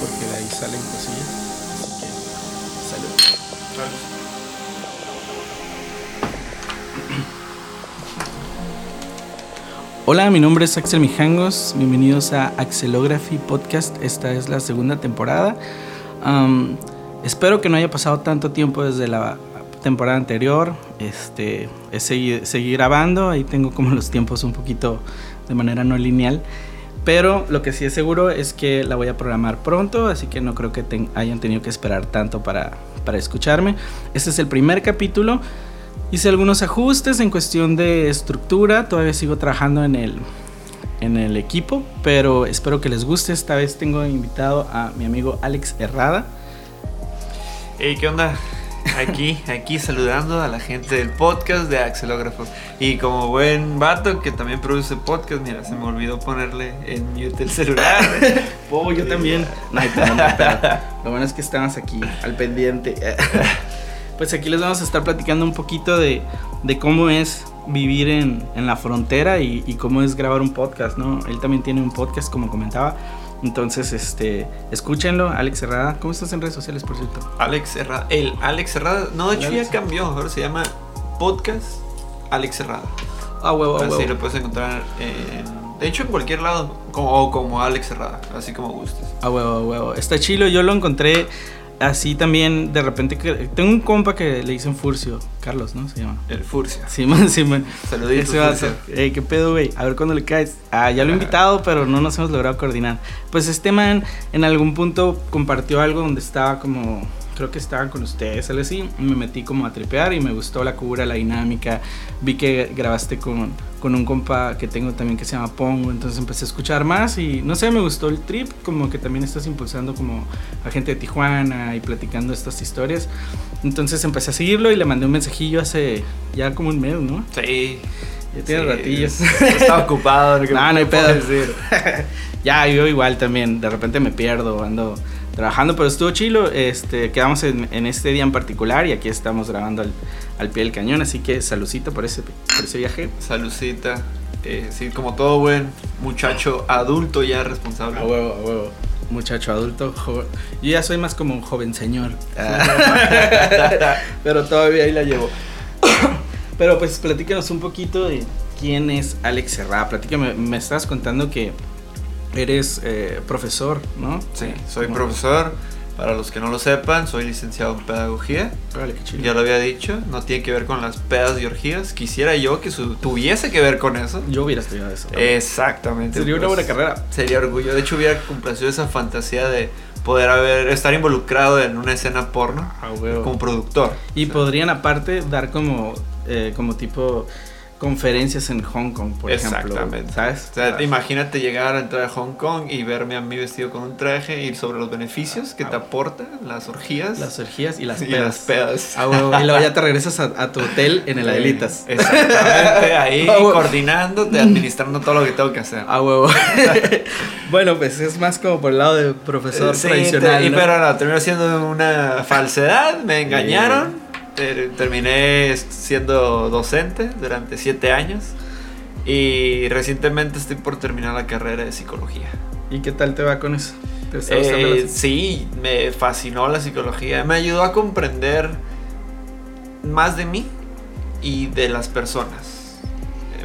porque de ahí salen cosillas. Así. Hola, mi nombre es Axel Mijangos. Bienvenidos a Axelography Podcast. Esta es la segunda temporada. Um, espero que no haya pasado tanto tiempo desde la temporada anterior. Este, seguí, seguí grabando. Ahí tengo como los tiempos un poquito de manera no lineal. Pero lo que sí es seguro es que la voy a programar pronto, así que no creo que hayan tenido que esperar tanto para, para escucharme. Este es el primer capítulo. Hice algunos ajustes en cuestión de estructura, todavía sigo trabajando en el, en el equipo, pero espero que les guste. Esta vez tengo invitado a mi amigo Alex Herrada. Hey, ¿qué onda? Aquí, aquí saludando a la gente del podcast de Axelógrafos. Y como buen vato que también produce podcast, mira, se me olvidó ponerle en mute el celular. oh, yo también. No, Lo bueno es que estamos aquí, al pendiente. pues aquí les vamos a estar platicando un poquito de, de cómo es vivir en, en la frontera y, y, cómo es grabar un podcast, ¿no? Él también tiene un podcast, como comentaba. Entonces, este, escúchenlo, Alex Herrada. ¿Cómo estás en redes sociales, por cierto? Alex Herrada, el Alex Herrada, no, de hecho ya cambió, ahora se llama Podcast Alex Herrada. Ah, huevo, Así huevo. lo puedes encontrar en, de hecho en cualquier lado, como, o como Alex Herrada, así como gustes. Ah, huevo, huevo. Está chilo, yo lo encontré así también, de repente, tengo un compa que le dicen Furcio, Carlos, ¿no? Se llama. El Furcia. Sí, man, sí, man. Saluditos, Ese vato. Furcia. Ey, ¿qué pedo, güey? A ver cuándo le caes. Ah, ya lo he invitado, pero no nos hemos logrado coordinar. Pues este man en algún punto compartió algo donde estaba como... Creo que estaban con ustedes, algo así. Me metí como a tripear y me gustó la cura, la dinámica. Vi que grabaste con, con un compa que tengo también que se llama Pongo. Entonces empecé a escuchar más y no sé, me gustó el trip. Como que también estás impulsando como a gente de Tijuana y platicando estas historias. Entonces empecé a seguirlo y le mandé un mensajillo hace ya como un mes, ¿no? Sí. Ya tiene Sí, ratillos. Estaba ocupado. ¿qué- No, no hay pedo. decir? ya, yo igual también. De repente me pierdo, ando trabajando, pero estuvo chilo. Este, quedamos en, en este día en particular y aquí estamos grabando al, al pie del cañón. Así que saludcito por ese, por ese viaje. Salucita. Eh, sí, como todo buen muchacho adulto ya responsable. A huevo, a huevo. Muchacho adulto, joven. Yo ya soy más como un joven señor. pero todavía ahí la llevo. pero pues platícanos un poquito de quién es Alex Serra. Platícame, me estás contando que eres eh, profesor, ¿no? Sí, soy Como- profesor. Para los que no lo sepan, soy licenciado en pedagogía. Órale, qué chido. Ya lo había dicho, no tiene que ver con las pedas y orgías. Quisiera yo que tuviese que ver con eso. Yo hubiera estudiado eso. Exactamente. Sería una pues, buena carrera. Sería orgullo. De hecho, hubiera complacido esa fantasía de poder haber, estar involucrado en una escena porno como productor. Y O sea, podrían aparte dar como, eh, como tipo conferencias en Hong Kong, por ejemplo. Exactamente. ¿Sabes? O sea, imagínate llegar a entrar a Hong Kong y verme a mí vestido con un traje y sobre los beneficios que te aportan las orgías Las orgías y las y pedas. las pedas. Ah. Y luego ya te regresas a, a tu hotel en el Adelitas. Exactamente, ahí Ah, coordinándote, administrando todo lo que tengo que hacer. A huevo. bueno, pues es más como por el lado de profesor Sí, tradicional. te- y ¿no? pero no, terminó siendo una falsedad, me engañaron. Terminé siendo docente durante siete años y recientemente estoy por terminar la carrera de psicología. ¿Y qué tal te va con eso? ¿Te Eh, sí, me fascinó la psicología, me ayudó a comprender más de mí y de las personas.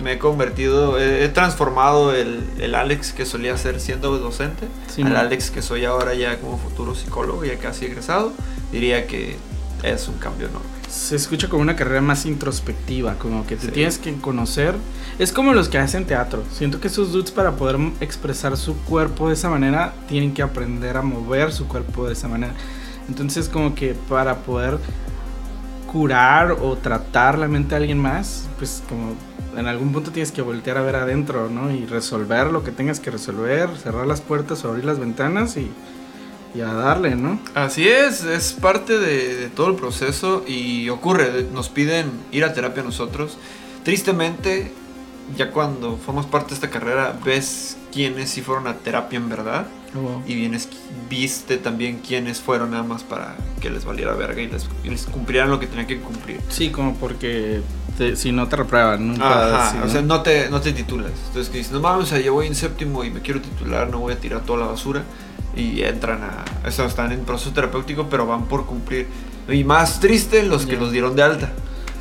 Me he convertido, he he transformado el, el Alex que solía ser siendo docente Sí, al man. Alex que soy ahora ya como futuro psicólogo, ya casi egresado. Diría que es un cambio enorme. Se escucha como una carrera más introspectiva, como que te Sí. tienes que conocer. Es como los que hacen teatro. Siento que esos dudes para poder expresar su cuerpo de esa manera tienen que aprender a mover su cuerpo de esa manera. Entonces como que para poder curar o tratar la mente de alguien más, pues como en algún punto tienes que voltear a ver adentro, ¿no? Y resolver lo que tengas que resolver, cerrar las puertas o abrir las ventanas y, y a darle, ¿no? Así es, es parte de, de todo el proceso y ocurre, nos piden ir a terapia nosotros. Tristemente, ya cuando formas parte de esta carrera, ves quiénes sí fueron a terapia en verdad Como- y vienes, viste también quiénes fueron nada más para que les valiera verga y les, y les cumplieran lo que tenían que cumplir. Sí, como porque te- si no te reprueban, nunca. Ajá, sí, o sea, no te, no te titulas. Entonces que dices, no mames, o sea, yo voy en séptimo y me quiero titular, no voy a tirar toda la basura. Y entran a. Eso, están en proceso terapéutico, pero van por cumplir. Y más triste los que Ya. los dieron de alta.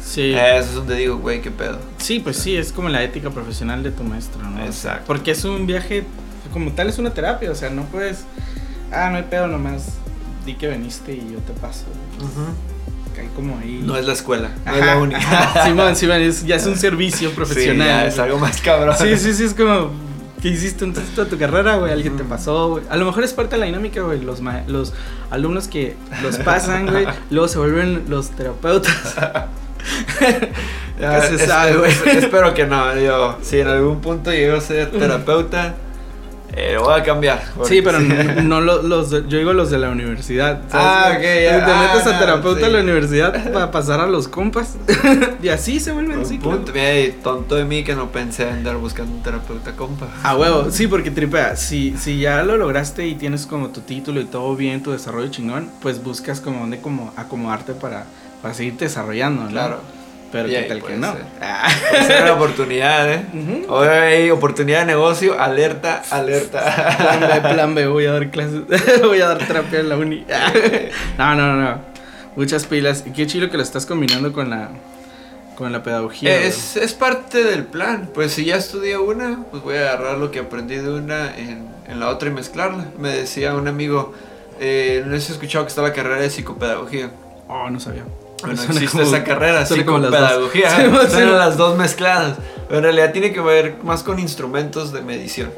Sí. Eso es donde digo, güey, qué pedo. Sí, pues sí, es como la ética profesional de tu maestro, ¿no? Exacto. Porque es un viaje, como tal es una terapia, o sea, no puedes, ah, no hay pedo nomás, di que veniste y yo te paso. Cae como ahí. No es la escuela, no Ajá, es la única. Simón, Simón, es- ya es un servicio Sí, profesional. ya es algo más cabrón. Sí, sí, sí, es como, ¿qué hiciste entonces toda tu carrera, güey? Alguien te Mm. pasó, güey. A lo mejor es parte de la dinámica, güey. Los, los alumnos que los pasan, güey, luego se vuelven los terapeutas. Ya, ¿Qué se sabe, güey? espero que no. Yo, si en algún punto llego a ser terapeuta, eh, lo voy a cambiar. Sí, pero no, no lo- los, de- yo digo los de la universidad. Ah, ok, ya. Te metes Ah, a terapeuta sí. en la universidad para pasar a los compas. y así se vuelve el Un ciclo. punto, mira, y tonto de mí que no pensé en andar buscando un terapeuta compa. A huevo, sí, porque tripea, si, si ya lo lograste y tienes como tu título y todo bien, tu desarrollo chingón, pues buscas como dónde como acomodarte para, para seguirte desarrollando, ¿no? Claro. Pero qué tal que puede no. ser. Ah. Era la oportunidad, ¿eh? Ujú. Hoy hay oportunidad de negocio, alerta, Plan alerta. B, plan B, voy a dar clases, voy a dar terapia en la uni. no, no, no, muchas pilas. Y qué chido que lo estás combinando con la, con la pedagogía. Es, es parte del plan. Pues si ya estudié una, pues voy a agarrar lo que aprendí de una en, en la otra y mezclarla. Me decía un amigo, eh, no has escuchado que está la carrera de psicopedagogía. Oh, no sabía. Bueno, Suena existe como- esa carrera, suena como las dos. psicopedagogía. Sí, sí. Las dos mezcladas. Pero en realidad tiene que ver más con instrumentos de medición,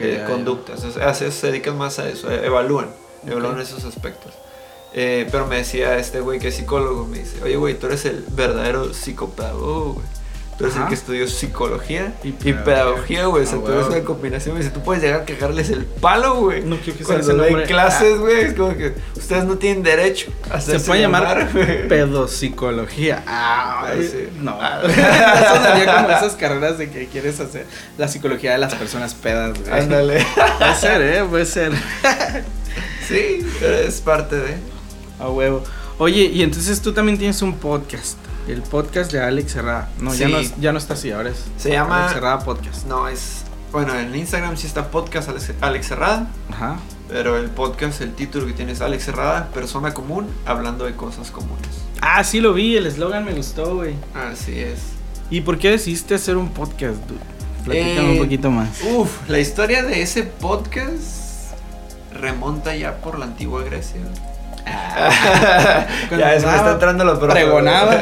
de ya, ya. conductas. O sea, se, se dedican más a eso, eh, evalúan, evalúan esos aspectos. Eh, pero me decía este güey que es psicólogo, me dice, oye güey, tú eres el verdadero psicopedagogo, güey. Tú eres el que estudió psicología Y y, pedagogía. güey. O sea, Ah, tú eres huevo. una combinación. Me dice, tú puedes llegar a quejarles el palo, güey. No quiero que Cuando doy nombre. clases, güey, es como que ustedes no tienen derecho a Se hacerse puede llamar güey. pedopsicología. Ah, Ah, sí. no. Ah. Eso sería como esas carreras de que quieres hacer la psicología de las personas pedas, güey. Ándale. Puede ser, eh, puede ser. Sí, es parte de. A huevo. Oye, y entonces tú también tienes un podcast. El podcast de Alex Herrada. No, ya, no es- ya no está así, ahora es. Se llama- Alex Herrada Podcast. No, es. Bueno, en Instagram sí está podcast Alex, Alex Herrada. Ajá. Pero el podcast, el título que tiene es Alex Herrada, persona común, hablando de cosas comunes. Ah, sí lo vi, el eslogan me gustó, güey. Así es. ¿Y por qué decidiste hacer un podcast, dude? Platícame Eh, un poquito más. Uf, la historia de ese podcast remonta ya por la antigua Grecia. ya es, me está entrando lo propio. Pregonaba.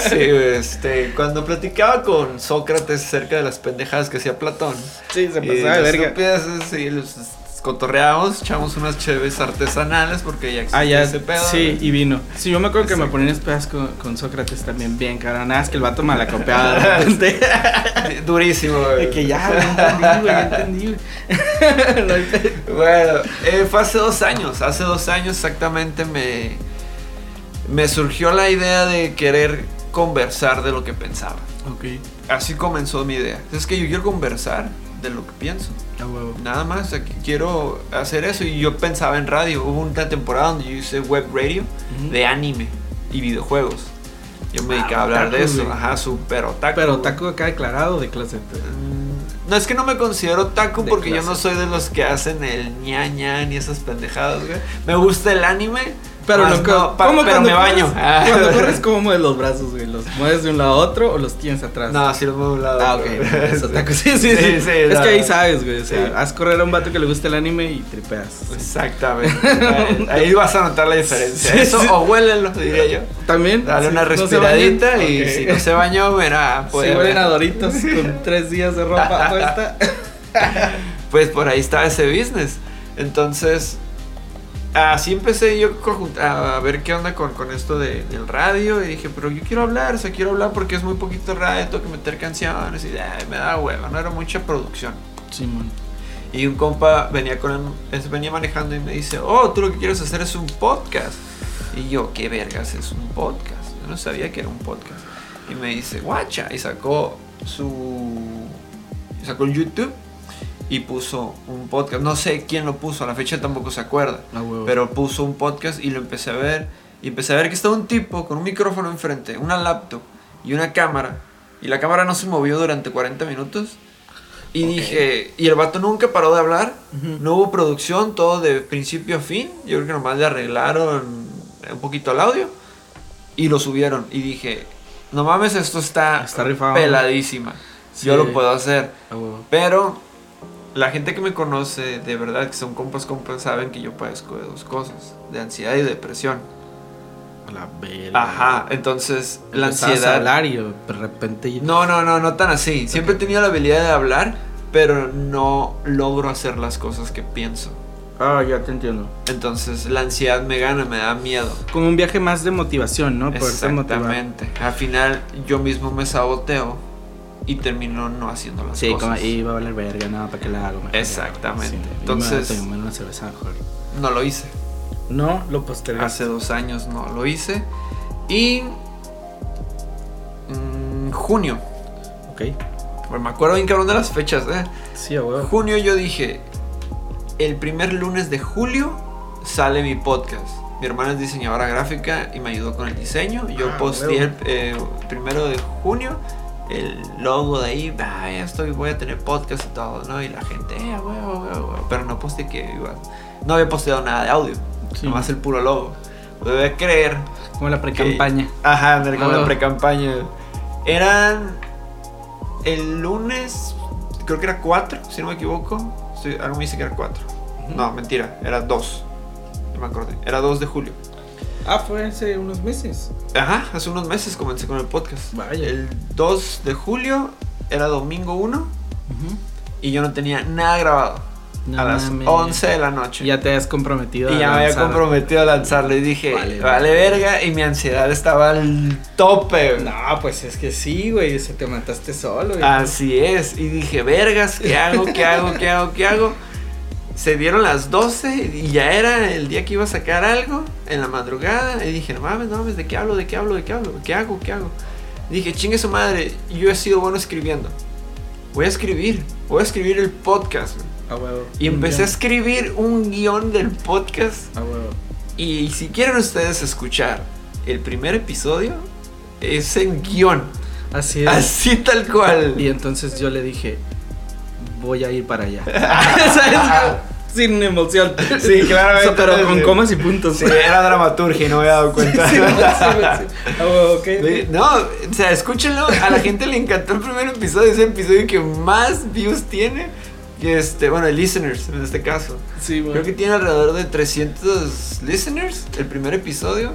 sí, este, cuando platicaba con Sócrates acerca de las pendejadas que hacía Platón. Sí, se pasaba de verga. sí, los cotorreamos, echamos unas cheves artesanales porque ya existía Ah, ya, ese pedo. sí, y vino. Sí, yo me acuerdo que me Exacto. ponían pedas con, con Sócrates también, bien, cabrón. Nada, es que el vato me la copiaba repente. Durísimo, güey. De que ya, güey, entendí, güey, ya entendí. Bueno, eh, fue hace dos años. Hace dos años exactamente me, me surgió la idea de querer conversar de lo que pensaba. Ok, Así comenzó mi idea. Es que yo quiero conversar de lo que pienso. Nada más, quiero hacer eso. Y yo pensaba en radio. Hubo una temporada donde yo hice web radio de anime y videojuegos. Yo me Ah, dedicaba a hablar de otaku, eso. güey. Ajá, súper otaku. Pero taco acá declarado de clase. Mm, No es que no me considero De porque yo no soy de los que hacen el ña ña ni esas pendejadas, güey. Me gusta el anime, Pero, más no, no, pa- ¿cómo pero cuando me baño. corres? Ah. Cuando corres, ¿cómo mueves los brazos, güey? ¿Los mueves de un lado a otro o los tienes atrás? No, sí los muevo a un lado. Ah, ok. Eso, taco. Sí, sí, sí. Sí, sí, es no, que ahí sabes, güey. O sea, Sí. haz correr a un vato que le gusta el anime y tripeas. Exactamente. Ahí, ahí vas a notar la diferencia. Eso o huélelo, diría yo. También. Dale una ¿no se respiradita y si no se bañó, verá. Si huelen a Doritos con tres días de ropa puesta. Pues por ahí estaba ese business. Entonces, así empecé yo a ver qué onda con, con esto de- del radio. Y dije, pero yo quiero hablar, o sea, quiero hablar porque es muy poquito radio, tengo que meter canciones. Y ay, me da hueva, no era mucha producción. Simón. Y un compa venía, con, venía manejando y me dice, oh, tú lo que quieres hacer es un podcast. Y yo, ¿qué vergas es un podcast? Yo no sabía que era un podcast. Y me dice, guacha. Y sacó su... Sacó el YouTube y puso un podcast. No sé quién lo puso, a la fecha tampoco se acuerda. Pero puso un podcast y lo empecé a ver. Y empecé a ver que estaba un tipo con un micrófono enfrente, una laptop y una cámara. Y la cámara no se movió durante 40 minutos. Y Ok. dije, y el vato nunca paró de hablar. No hubo producción, todo de principio a fin. Yo creo que nomás le arreglaron un poquito el audio. Y lo subieron. Y dije, no mames, esto está, Está rifado. peladísima. Sí. Yo lo puedo hacer. Pero la gente que me conoce, de verdad, que son compas, compas, saben que yo padezco de dos cosas. De ansiedad y depresión. A la verga. Ajá, entonces la Empezabas a ansiedad... hablar y de repente. No, no, no, no tan así. Siempre he tenido la habilidad de hablar, pero no logro hacer las cosas que pienso. Ah, ya te entiendo. Entonces la ansiedad me gana, me da miedo. Como un viaje más de motivación, ¿no? Motivar. Exactamente. Al final yo mismo me saboteo y termino no haciendo las Sí, cosas. y va a valer verga, no, ¿para qué la hago? Mejor Exactamente. sí. Entonces- me una cerveza mejor. No lo hice. No, lo postergué. Hace dos años no lo hice. Y... mm, junio. Ok. Pues me acuerdo bien cabrón de las fechas, ¿eh? Sí, a huevo. Junio yo dije, el primer lunes de julio sale mi podcast. Mi hermana es diseñadora gráfica y me ayudó con el diseño. Yo Ah, posteé el eh, primero de junio el logo de ahí, ah, ya estoy, voy a tener podcast y todo, ¿no? Y la gente, eh, huevo, huevo. Pero no posteé que iba, no había posteado nada de audio, Sí. nomás el puro logo. Debe creer Como la pre-campaña. Ajá, ándale, como la pre-campaña. Eran el lunes, creo que era 4, si no me equivoco. Sí, algo me dice que era 4. Ujú. No, mentira, era 2. No me acordé. Era 2 de julio. Ah, fue hace unos meses. Ajá, hace unos meses comencé con el podcast. Vaya. El 2 de julio era domingo 1 y yo no tenía nada grabado. No a las mames. 11 de la noche. Ya te has comprometido. Y a ya me había comprometido a lanzarlo y dije, Vale, vale, verga, y mi ansiedad estaba al tope. güey. No, pues es que sí, güey. Se te mataste solo, güey. Así es. Y dije, vergas, ¿qué hago? ¿Qué hago? ¿Qué hago? ¿Qué hago? Se dieron las 12 y ya era el día que iba a sacar algo en la madrugada. Y dije, no mames, no mames, ¿de qué hablo? ¿De qué hablo? ¿De qué hablo? ¿Qué hago? ¿Qué hago? Y dije, chingue su madre, yo he sido bueno escribiendo. Voy a escribir, voy a escribir el podcast. güey. A huevo. Y empecé a Un escribir un guion del podcast. guion. A huevo. Y si quieren ustedes escuchar el primer episodio, es en guion. Así es. Así tal cual. Y entonces yo le dije, voy a ir para allá. ¿Sabes? Sin emoción. Sí, claramente. O sea, pero con comas y puntos. Sí, era dramaturgia y no me había dado cuenta. Sí, sí, sí, sí. Ah, huevo, ok. Sí, No, o sea, escúchenlo. A la gente le encantó el primer episodio. Es el episodio que más views tiene. Y este, bueno, listeners en este caso. Sí, güey. Creo que tiene alrededor de 300 listeners el primer episodio.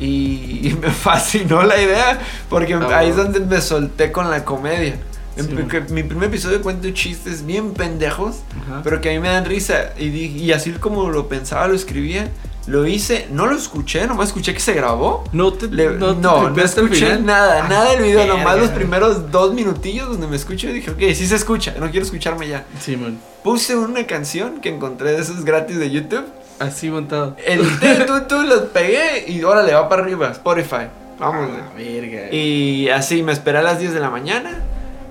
Y, y me fascinó la idea. Porque Ah, ahí es bueno. donde me solté con la comedia. En- Sí, porque mi primer episodio cuento chistes bien pendejos. Ajá. Pero que a mí me dan risa. Y, y así como lo pensaba, lo escribía. Lo hice, no lo escuché, nomás escuché que se grabó. No te, Le- no, no, te no, el escuché nada, Ah, nada del video, nomás los primeros dos minutillos donde me escucho y dije, ok, sí se escucha, no quiero escucharme ya. Sí, man. Puse una canción que encontré de esos gratis de YouTube, Así montado. edité, tú, tú, los pegué y órale, va para arriba, Spotify, vamos. Ah, verga. Y así me esperé a las 10 de la mañana,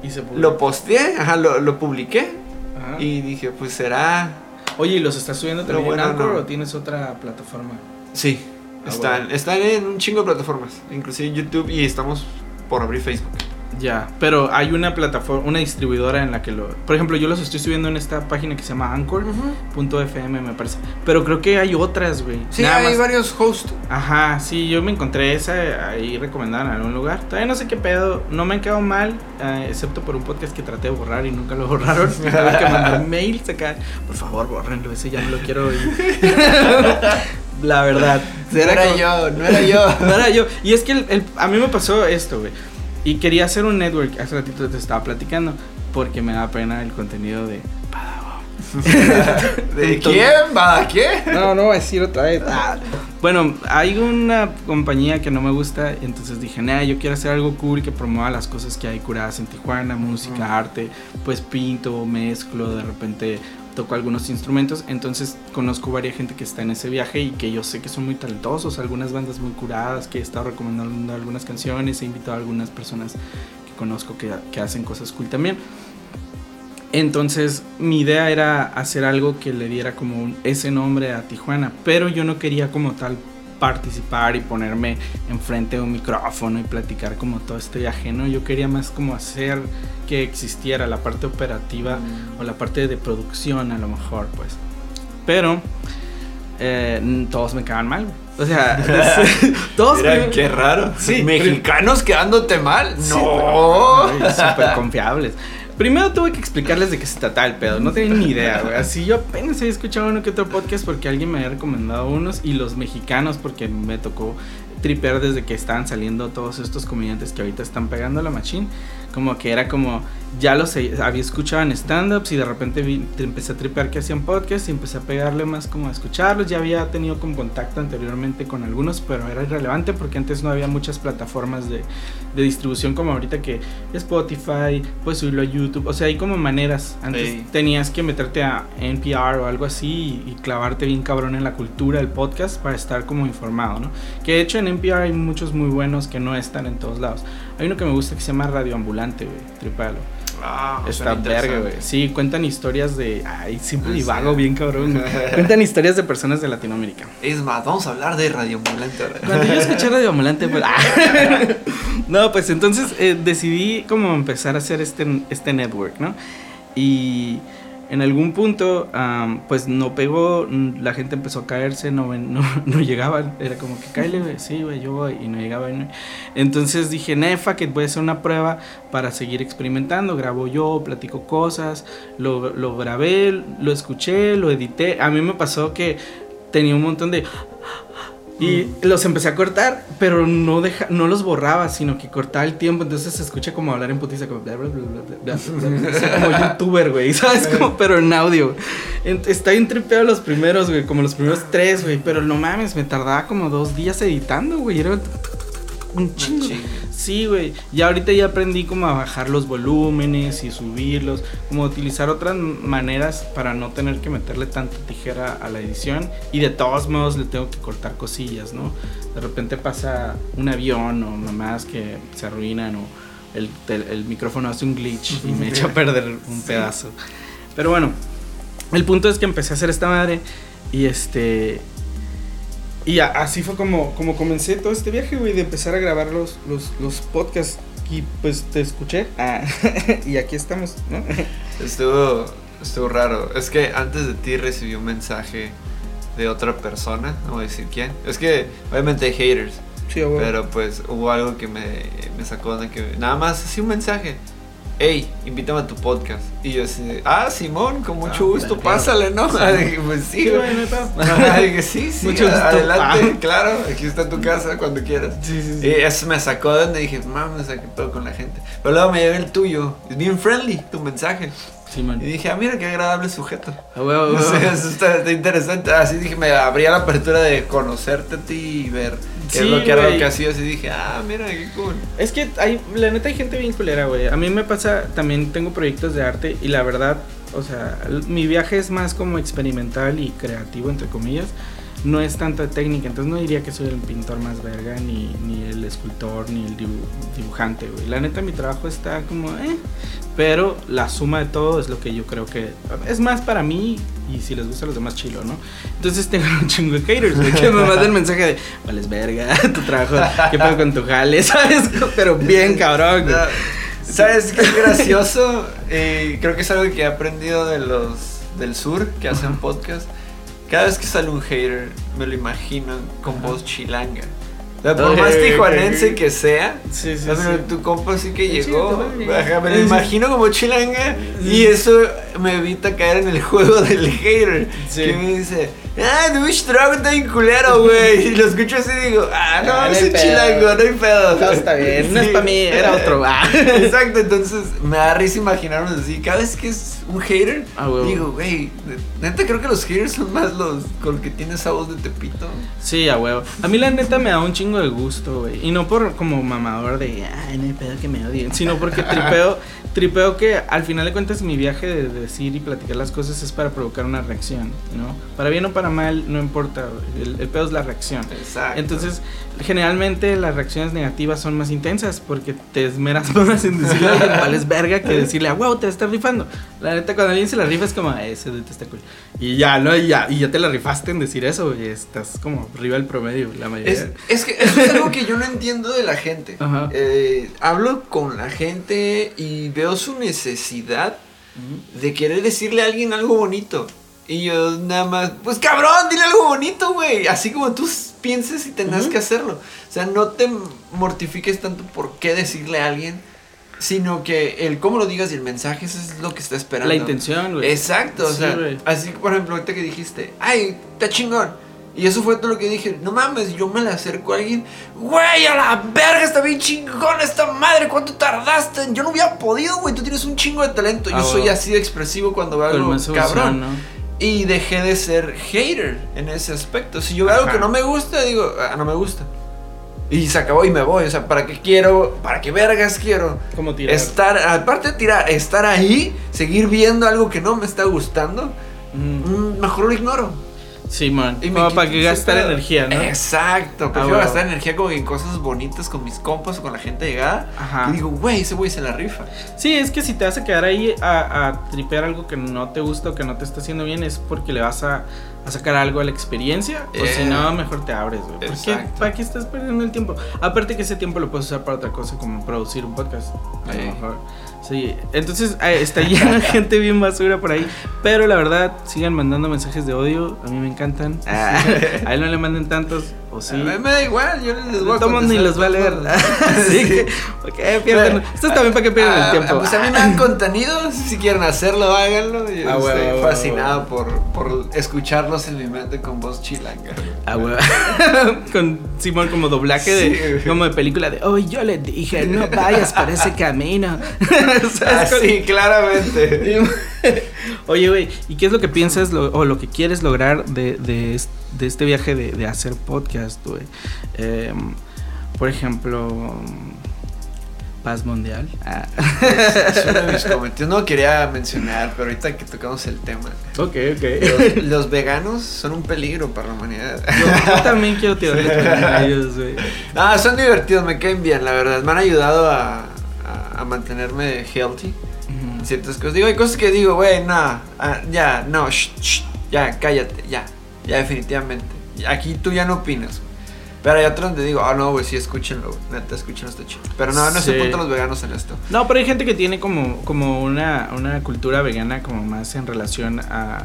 se lo posteé, ajá, lo, lo publiqué Ajá. y dije, pues será, Oye, ¿y los estás subiendo también bueno, en Anchor no. o tienes otra plataforma? sí, Ah, están, bueno. están en un chingo de plataformas, inclusive YouTube y estamos por abrir Facebook. Ya, pero hay una plataforma, una distribuidora en la que lo... Por ejemplo, yo los estoy subiendo en esta página que se llama Anchor.fm, me parece. Pero creo que hay otras, güey. Sí, Nada hay más- varios hosts. Ajá, sí, yo me encontré esa ahí recomendada en algún lugar. Todavía no sé qué pedo, no me han quedado mal, eh, excepto por un podcast que traté de borrar y nunca lo borraron. Tuve que mandar mails acá. Por favor, bórrenlo, ese ya no lo quiero oír. La verdad. No era como- yo, no era yo. No era yo. Y es que el- el- a mí me pasó esto, güey. Y quería hacer un network, hace ratito te estaba platicando, porque me da pena el contenido de... ¿De quién? ¿Va? ¿Qué? No, no voy a decir otra vez. Ah. Bueno, hay una compañía que no me gusta, entonces dije, nah, yo quiero hacer algo cool que promueva las cosas que hay curadas en Tijuana, música, arte, pues pinto, mezclo, de repente toco algunos instrumentos, entonces conozco varias gente que está en ese viaje y que yo sé que son muy talentosos, algunas bandas muy curadas, que he estado recomendando algunas canciones, he invitado a algunas personas que conozco que, hacen cosas cool también. Entonces mi idea era hacer algo que le diera como ese nombre a Tijuana, pero yo no quería como tal participar y ponerme enfrente de un micrófono y platicar como todo estoy ajeno. Yo quería más como hacer que existiera la parte operativa Mm. o la parte de producción a lo mejor, pues. Pero eh, todos me quedaban mal. O sea, todos Mira, me- qué raro. Sí, Mexicanos quedándote mal. Sí, No. güey, Súper confiables. Primero tuve que explicarles de qué se trataba el pedo. No tenía ni idea, güey. Así yo apenas había escuchado uno que otro podcast porque alguien me había recomendado unos. Y los mexicanos porque me tocó tripear desde que estaban saliendo todos estos comediantes que ahorita están pegando la machine. Como que era como, ya los había escuchado en stand-ups y de repente vi- empecé a tripear que hacían podcast y empecé a pegarle más como a escucharlos. Ya había tenido como contacto anteriormente con algunos, pero era irrelevante porque antes no había muchas plataformas de, de distribución como ahorita que Spotify, puedes subirlo a YouTube. O sea, hay como maneras. Antes Sí. tenías que meterte a NPR o algo así y, y clavarte bien cabrón en la cultura del podcast para estar como informado, ¿no? Que de hecho en NPR hay muchos muy buenos que no están en todos lados. Hay uno que me gusta que se llama Radio Ambulante, güey. Tripalo. Ah, Está verga, güey. Sí, cuentan historias de. Ay, siempre Ah, sí. divago bien cabrón. cuentan historias de personas de Latinoamérica. Es más, vamos a hablar de Radio Ambulante ahora. Cuando yo escuché Radio Ambulante, pues. ah. no, pues entonces eh, decidí como empezar a hacer este, este network, ¿no? Y en algún punto, pues no pegó, la gente empezó a caerse, no, no, llegaban. Era como que, cállate, güey, sí, güey, yo voy, y no llegaba. y no- Entonces dije, nefa, que voy a hacer una prueba para seguir experimentando. Grabo yo, platico cosas, lo, lo grabé, lo escuché, lo edité. A mí me pasó que tenía un montón de y los empecé a cortar, pero no deja, no los borraba, sino que cortaba el tiempo, entonces se escucha como hablar en putiza, como bla, bla, bla, bla, bla, bla, bla, así como youtuber, güey, ¿sabes? Como, pero en audio. Está bien tripeado los primeros, güey, como los primeros tres, güey, pero no mames, me tardaba como dos días editando, güey, era un chingo. Sí, güey. Ya ahorita ya aprendí como a bajar los volúmenes y subirlos, como utilizar otras maneras para no tener que meterle tanta tijera a la edición y de todos modos le tengo que cortar cosillas, ¿no? De repente pasa un avión o mamás que se arruinan o el micrófono hace un glitch y me echa a perder un pedazo. Pero bueno, el punto es que empecé a hacer esta madre y este y a- así fue como, como comencé todo este viaje, güey, de empezar a grabar los, los, los podcasts. Y pues te escuché. Ah, y aquí estamos, ¿no? Estuvo, estuvo raro. Es que antes de ti recibí un mensaje de otra persona, no voy a decir quién. Es que obviamente hay haters, Sí, güey. pero pues hubo algo que me, me sacó de que nada más así un mensaje. Hey, invítame a tu podcast. Y yo así, ah, Simón, con mucho Ah, gusto, claro. pásale, ¿no? Sí. Dije, pues sí, no dije, sí, sí, Mucho gusto. adelante, Ah. claro, aquí está tu casa cuando quieras. Sí, sí, Y eso me sacó de donde dije, mames, ¿qué pedo con la gente? Pero luego me llegó el tuyo, es bien friendly tu mensaje. Sí, man. Y dije, ah, mira qué agradable sujeto. Ah, güey, güey, O sea, güey. eso está, está interesante. Así dije, me abría la apertura de conocerte a ti y ver Sí, es lo que era lo que hacías. Y dije, ah, mira, qué cool. Es que hay, la neta hay gente bien culera, güey. A mí me pasa, también tengo proyectos de arte y la verdad, o sea, mi viaje es más como experimental y creativo, entre comillas. No es tanta técnica, entonces no diría que soy el pintor más verga, ni, ni el escultor, ni el dibu- dibujante, güey. La neta mi trabajo está como, eh. Pero la suma de todo es lo que yo creo que es más para mí y si les gusta a los demás, chilo, ¿no? Entonces tengo un chingo de haters, güey, que me mandan mensaje de, vales verga, tu trabajo, qué pedo con tu jale, ¿sabes? Pero bien cabrón, güey. ¿Sabes qué es gracioso? Eh, creo que es algo que he aprendido de los del sur que hacen podcast. Cada vez que sale un hater, me lo imagino con voz chilanga. O sea, por más tijuanense que sea, Sí, sí, tu compa sí que llegó. Ajá, me lo imagino como chilanga. Y eso me evita caer en el juego del hater. Que me dice, ah, bicho trago está bien culero, güey. Y lo escucho así y digo, ah, no, Ah, no ese pedo. chilango, no hay pedo. No, está bien, no es Sí. pa' mí, era otro, ah. Exacto, entonces me da risa imaginarnos así. Cada vez que es un hater, Ah, huevo. digo, güey, neta creo que los haters son más los con que tiene esa voz de Tepito. Sí, a huevo. A mí la neta me da un chingo de gusto, güey. Y no por como mamador de, ay, no hay pedo que me odien. Sino porque tripeo, tripeo que al final de cuentas mi viaje de decir y platicar las cosas es para provocar una reacción, ¿no? Para bien o para mal, no importa. El, el pedo es la reacción. Exacto. Entonces, generalmente las reacciones negativas son más intensas porque te esmeras más en decirle a alguien cuál es verga que decirle, a wow, te estás rifando. La neta, cuando alguien se la rifa es como, "Ah, ese dude está cool. Y ya, ¿no? Y ya, y ya te la rifaste en decir eso, güey. Estás como arriba del promedio, la mayoría. Es, es que eso es algo que yo no entiendo de la gente. Ajá. Eh, hablo con la gente y veo su necesidad de querer decirle a alguien algo bonito. Y yo nada más, pues cabrón, dile algo bonito, güey. Así como tú pienses y tengas que hacerlo. O sea, no te mortifiques tanto por qué decirle a alguien, sino que el cómo lo digas y el mensaje, eso es lo que está esperando. La intención, güey. Exacto, o Sí, sea, güey. así por ejemplo, ahorita que dijiste, ay, está chingón. Y eso fue todo lo que dije, no mames, yo me le acerco a alguien, güey, a la verga, está bien chingón esta madre, ¿cuánto tardaste? Yo no hubiera podido, güey, tú tienes un chingo de talento. Yo Ah, soy así de expresivo cuando veo algo cabrón. ¿no? Y dejé de ser hater en ese aspecto. Si yo veo algo que no me gusta, digo, ah, no me gusta. Y se acabó y me voy. O sea, ¿para qué quiero? ¿Para qué vergas quiero? Como tirar. Estar, aparte de tirar, estar ahí, seguir viendo algo que no me está gustando, Ujú. mm, mejor lo ignoro. Sí, man. Y para que gastar energía, ¿no? Exacto. Prefiero bueno. gastar energía como en cosas bonitas con mis compas o con la gente llegada. Ajá. Y digo, güey, ese güey se la rifa. Sí, es que si te vas a quedar ahí a, a tripear algo que no te gusta o que no te está haciendo bien, es porque le vas a, a sacar algo a la experiencia. O si Eh, no, mejor te abres, güey. ¿Por qué? exacto. ¿Para qué estás perdiendo el tiempo? Aparte que ese tiempo lo puedes usar para otra cosa, como producir un podcast. A lo mejor. Sí, entonces eh, está llena gente bien basura por ahí. Pero la verdad, sigan mandando mensajes de odio. A mí me encantan. Ah, a él no le manden tantos. O sí. A mí me da igual, yo les voy a Todos ni los va a leer. Así que, ¿por qué pierden? Bueno, Esto es también para que pierdan ah, el tiempo. Pues a mí me dan contenido, si quieren hacerlo, háganlo. Yo Ah, estoy huevo, huevo, fascinado por, por escucharlos en mi mente con voz chilanga. Ah, huevo. Con Simón como doblaje Sí, de como de película de oh yo le dije no vayas por ese camino. Ah, sí, claramente. Oye, güey, ¿y qué es lo que piensas lo- o lo que quieres lograr de, de, es- de este viaje de, de hacer podcast, güey? Em, por ejemplo, paz mundial. Ah. Es uno de mis comentarios. No lo quería mencionar, pero ahorita que tocamos el tema. ok, ok. Los, los veganos son un peligro para la humanidad. Yo, yo también quiero a ellos, güey. Ah, son divertidos, me caen bien, la verdad. Me han ayudado a, a, a mantenerme healthy. Ujú. ciertas cosas. Digo, hay cosas que digo, güey, no, ah, ya, no, shh, shh, ya, cállate, ya, ya, definitivamente. Aquí tú ya no opinas. Pero hay otros donde digo, ah, no, güey, sí, escúchenlo, güey, neta, escúchenlo, está chido. Pero no, no Sí. se punto los veganos en esto. No, pero hay gente que tiene como, como una, una cultura vegana como más en relación a,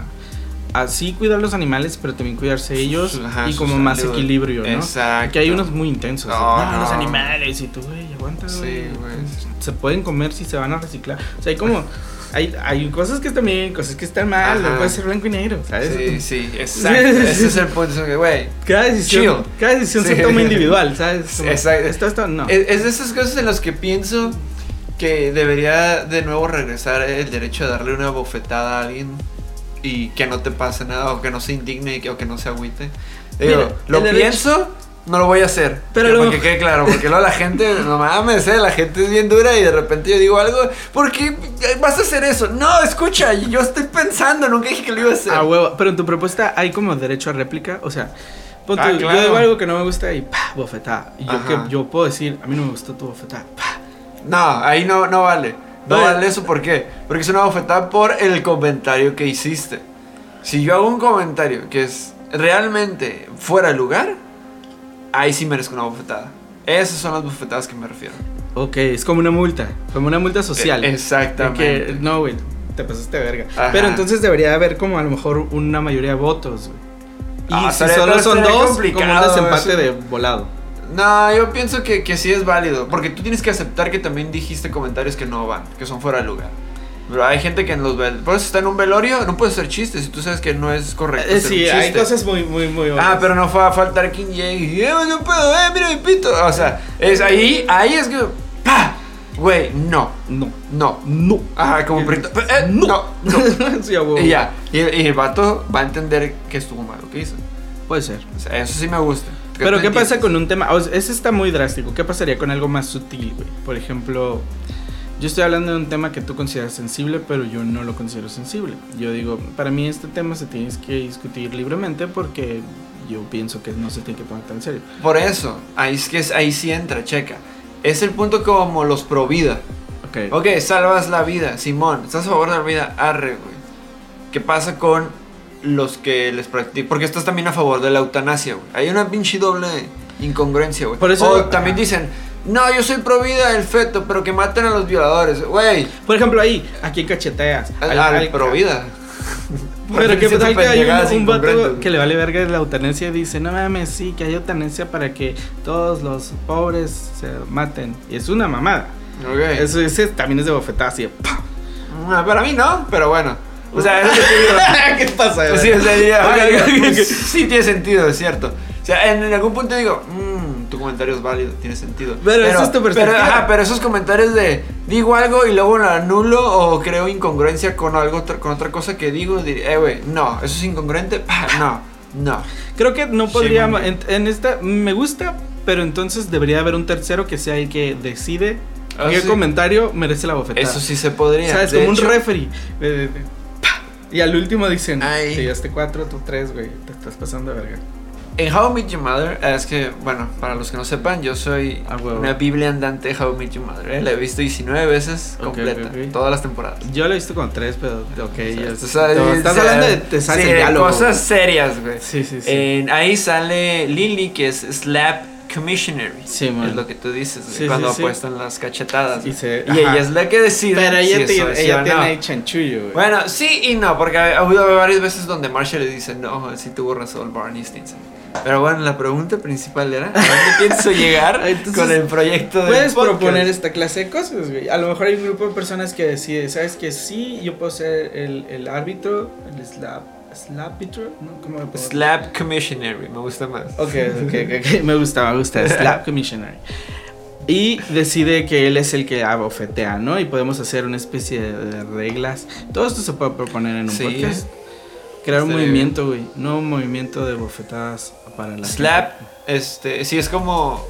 a sí cuidar los animales, pero también cuidarse ellos Ajá, y como más equilibrio, ¿no? Exacto. Que hay unos muy intensos. No, No, los no. animales y tú, güey, aguanta, Sí, güey. Se pueden comer si se van a reciclar. O sea, hay como... Hay, hay cosas que están bien, cosas que están mal, Ajá. no puede ser blanco y negro, ¿sabes? Sí, sí, exacto. Ese es el punto. Güey, Cada decisión, Chill. cada decisión se Sí. toma individual, ¿sabes? Como, Exacto. Esto, esto, no. Es, es de esas cosas en las que pienso que debería de nuevo regresar el derecho de darle una bofetada a alguien y que no te pase nada o que no se indigne y que, o que no se agüite. Digo, Mira, lo el derecho- pienso, no lo voy a hacer. Pero luego- que quede claro, porque luego la gente, no mames, eh, la gente es bien dura y de repente yo digo algo, ¿por qué vas a hacer eso? No, escucha, yo estoy pensando, nunca dije que lo iba a hacer. A huevo. Pero en tu propuesta hay como derecho a réplica. O sea, pon Ah, claro. yo digo algo que no me gusta y pa, bofetada. Y yo, que, yo puedo decir, a mí no me gustó tu bofetada. pa. No, ahí no, no vale. No Vale. eso, ¿por qué? Porque es una bofetada por el comentario que hiciste. Si yo hago un comentario que es realmente fuera de lugar, ahí sí merezco una bofetada. Esas son las bofetadas que me refiero. Ok, es como una multa. Como una multa social. Eh, exactamente. Que, no, güey, te pasaste de verga. Ajá. Pero entonces debería haber como a lo mejor una mayoría de votos, güey. Y Ah, si solo son dos, como un desempate eso. de volado. No, yo pienso que, que sí es válido. Porque tú tienes que aceptar que también dijiste comentarios que no van, que son fuera de lugar. Pero hay gente que en los vel Por eso está en un velorio, no puedes hacer chistes si tú sabes que no es correcto. Eh, sí, hay cosas muy, muy, muy Ah, obvias. pero no fue a faltar quien llegue y eh, no puedo, eh, mira mi pito. O sea, es ahí, ahí es que. ¡Pa! Güey, no, No. no. No. Ajá, como perrito. eh, no, no. sí, a huevo. Y ya. Y, y el vato va a entender que estuvo mal lo que hizo. Puede ser. O sea, eso sí me gusta. Pero ¿qué pasa con un tema? O sea, ese está muy drástico. ¿Qué pasaría con algo más sutil, güey? Por ejemplo, yo estoy hablando de un tema que tú consideras sensible, pero yo no lo considero sensible. Yo digo, para mí este tema se tiene que discutir libremente porque yo pienso que no se tiene que tomar tan serio. Por eso, ahí es que es- ahí sí entra, checa. Es el punto como los pro vida. Ok. Ok, salvas la vida, Simón. ¿Estás a favor de la vida? Arre, güey. ¿Qué pasa con los que les practican? Porque estás también a favor de la eutanasia, güey. Hay una pinche doble incongruencia, güey. Por eso- O también dicen, no, yo soy pro vida del feto, pero que maten a los violadores. Güey, Por ejemplo, ahí, aquí cacheteas. al, al pro vida. Pero qué tal que hay pendejadas un, un vato que le vale verga la eutanasia y dice, no mames, sí, que hay eutanasia para que todos los pobres se maten. Y es una mamada. Ok. Eso ese también es de bofetada así. de. Ah, Para mí no, pero bueno. O sea, es digo. ¿Qué pasa? Pues sí, o sea, ya, pues sí tiene sentido, es cierto. O sea, en, en algún punto digo, mmm, tu comentario es válido, tiene sentido. Pero esa es tu perspectiva. Pero, ajá, pero esos comentarios de digo algo y luego lo anulo o creo incongruencia con algo otra- con otra cosa que digo, diría, eh, güey, no, eso es incongruente, no, no. Creo que no podría. en, en esta me gusta, pero entonces debería haber un tercero que sea el que decide Ah, qué sí. comentario merece la bofetada. Eso sí se podría. ¿Sabes? De Como hecho, un referee. Y al último dicen: Ay. Te llevaste cuatro, tú tres, güey. Te estás pasando de verga. En How I Met Your Mother, es que, bueno, para los que no sepan, yo soy Ah, huevo. una biblia andante de How I Met Your Mother. ¿eh? La he visto 19 veces Ok, completa, ok, ok. todas las temporadas. Yo lo he visto con tres, pero ok. ya- O sea, te- o estás sea, hablando de, te sabes sí, diálogo, cosas güey. serias, güey. Sí, sí, sí. En- ahí sale Lily, que es Slap Commissionary. Sí, man. Es lo que tú dices, Sí, cuando sí, sí. apuestan las cachetadas. Y se- y ella es la que decide. pero ella, si te- es sí ella tiene no. chanchullo, güey. Bueno, sí y no, porque ha ha habido varias veces donde Marshall le dice, no, sí tuvo razón Barney Stinson. Pero bueno, la pregunta principal era, ¿a dónde pienso llegar Entonces, con el proyecto de Puedes proponer esta clase de cosas, güey. A lo mejor hay un grupo de personas que decide, ¿sabes que Sí, yo puedo ser el, el árbitro, el slap, slapitro, ¿no? ¿Cómo Slap Commissionary, me gusta más. Ok, ok, ok. Me gusta, me gusta. Slap Commissionary. Y decide que él es el que abofetea, ¿no? Y podemos hacer una especie de, reglas. Todo esto se puede proponer en un Sí. podcast. Crear un Estaría movimiento, güey. No un movimiento de bofetadas para la Slap, este, sí, es como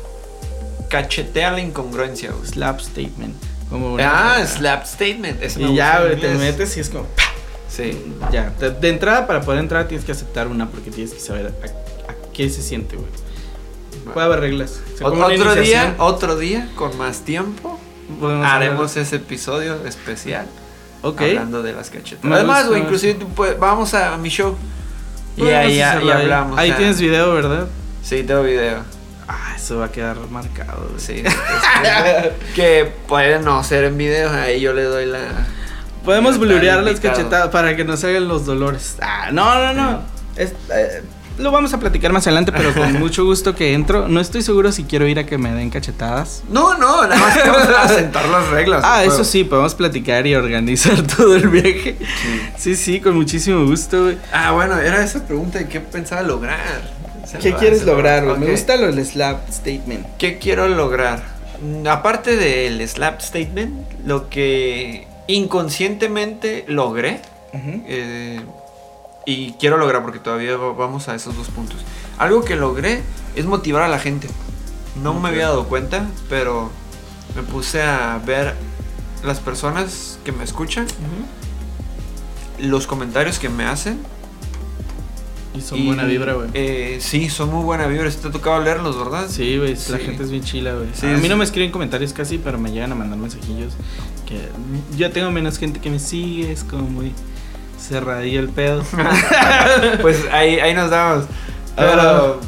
cachetea la incongruencia, güey. Slap statement. Como Ah, slap statement. Eso me Y gusta ya, güey, te metes y es como. ¡pa! Sí. Ya. De, de entrada, para poder entrar, tienes que aceptar una porque tienes que saber a, a qué se siente, güey. Puede haber reglas. O sea, Ot- como una otro día, otro día, con más tiempo, podemos haremos ese episodio especial Ok. hablando de las cachetas. Me Además, güey, inclusive tú puedes- vamos a mi show y ahí, hablamos. Ahí o sea, tienes video, ¿verdad? Sí, tengo video. Ah, eso va a quedar marcado, güey. Sí. que puede no ser en video, ahí yo le doy la. Podemos blurear las cachetadas para que nos hagan los dolores. Ah, no, no, no. Es- eh, lo vamos a platicar más adelante, pero con mucho gusto que entro. No estoy seguro si quiero ir a que me den cachetadas. No, no, nada más que vamos a sentar las reglas. Ah, eso sí, podemos platicar y organizar todo el viaje. Sí, sí, con muchísimo gusto, güey. Ah, bueno, era esa pregunta de qué pensaba lograr. Se ¿Qué lo- quieres lograr, güey? Me gusta lo del slap statement. ¿Qué quiero lograr? Mm, Aparte del slap statement, lo que inconscientemente logré, eh, y quiero lograr porque todavía va- vamos a esos dos puntos. Algo que logré es motivar a la gente. No me había dado cuenta, pero me puse a ver las personas que me escuchan, los comentarios que me hacen. Y son y, buena vibra, güey. eh, sí, son muy buena vibra. ¿Te ha tocado leerlos, verdad? Sí, güey, la gente es bien chila, güey. Sí, a mí no me escriben comentarios casi, pero me llegan a mandar mensajillos. Que yo tengo menos gente que me sigue, es como muy cerradillo el pedo. pues ahí, ahí nos damos. Pero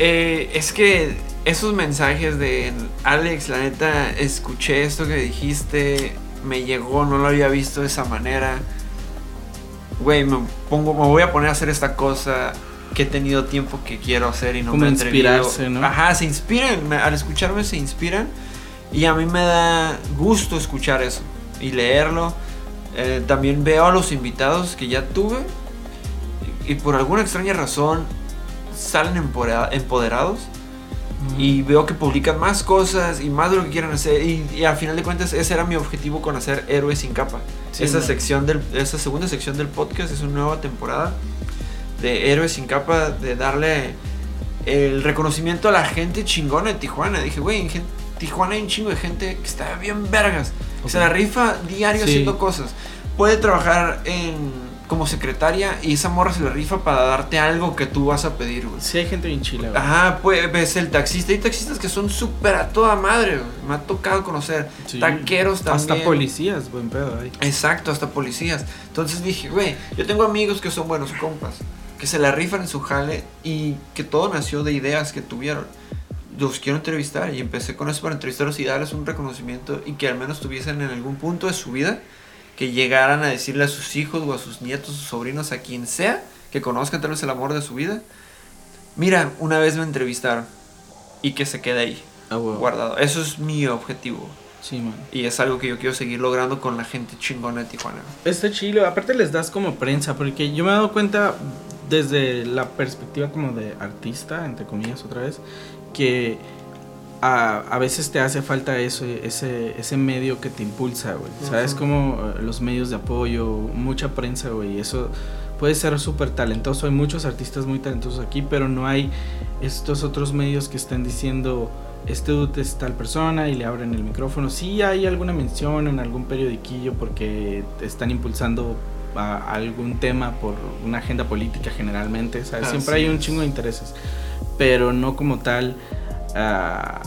eh, es que esos mensajes de Alex, la neta, escuché esto que dijiste, me llegó, no lo había visto de esa manera. Güey, me pongo, me voy a poner a hacer esta cosa que he tenido tiempo que quiero hacer y no Como me he atrevido. inspirarse, ¿no? Ajá, se inspiran, al escucharme se inspiran y a mí me da gusto escuchar eso y leerlo. Eh, también veo a los invitados que ya tuve y, y por alguna extraña razón salen empodera- empoderados y veo que publican más cosas y más de lo que quieren hacer y, y al final de cuentas ese era mi objetivo con hacer Héroes sin capa. Sí, esa sección del esa segunda sección del podcast es una nueva temporada de Héroes sin capa de darle el reconocimiento a la gente chingona de Tijuana. Dije, güey, en gen- Tijuana hay un chingo de gente que está bien vergas. Ok. Se la rifa diario Sí. haciendo cosas. Puede trabajar en como secretaria y esa morra se le rifa para darte algo que tú vas a pedir, güey. Sí, hay gente bien chila, güey. Ajá, pues ves el taxista. Hay taxistas que son súper a toda madre, güey. Me ha tocado conocer. Sí. Taqueros también. Hasta policías, buen pedo ahí. Exacto, hasta policías. Entonces dije, güey, yo tengo amigos que son buenos compas, que se la rifan en su jale y que todo nació de ideas que tuvieron. Los quiero entrevistar y empecé con eso para entrevistarlos y darles un reconocimiento y que al menos tuviesen en algún punto de su vida que llegaran a decirle a sus hijos o a sus nietos, sus sobrinos, a quien sea, que conozcan tal vez el amor de su vida. Mira, una vez me entrevistaron y que se quede ahí, Ah, güey. guardado. Eso es mi objetivo. Sí, man. Y es algo que yo quiero seguir logrando con la gente chingona de Tijuana. Está chilo. Aparte les das como prensa, porque yo me he dado cuenta desde la perspectiva como de artista, entre comillas otra vez, que a, a veces te hace falta eso, ese, ese medio que te impulsa, güey. ¿Sabes? Ujú. Como eh, los medios de apoyo, mucha prensa, güey. Eso puede ser súper talentoso. Hay muchos artistas muy talentosos aquí, pero no hay estos otros medios que están diciendo este dude es tal persona y le abren el micrófono. Sí hay alguna mención en algún periodiquillo porque están impulsando a algún tema por una agenda política generalmente, ¿sabes? Así Siempre hay un chingo de intereses, pero no como tal ah,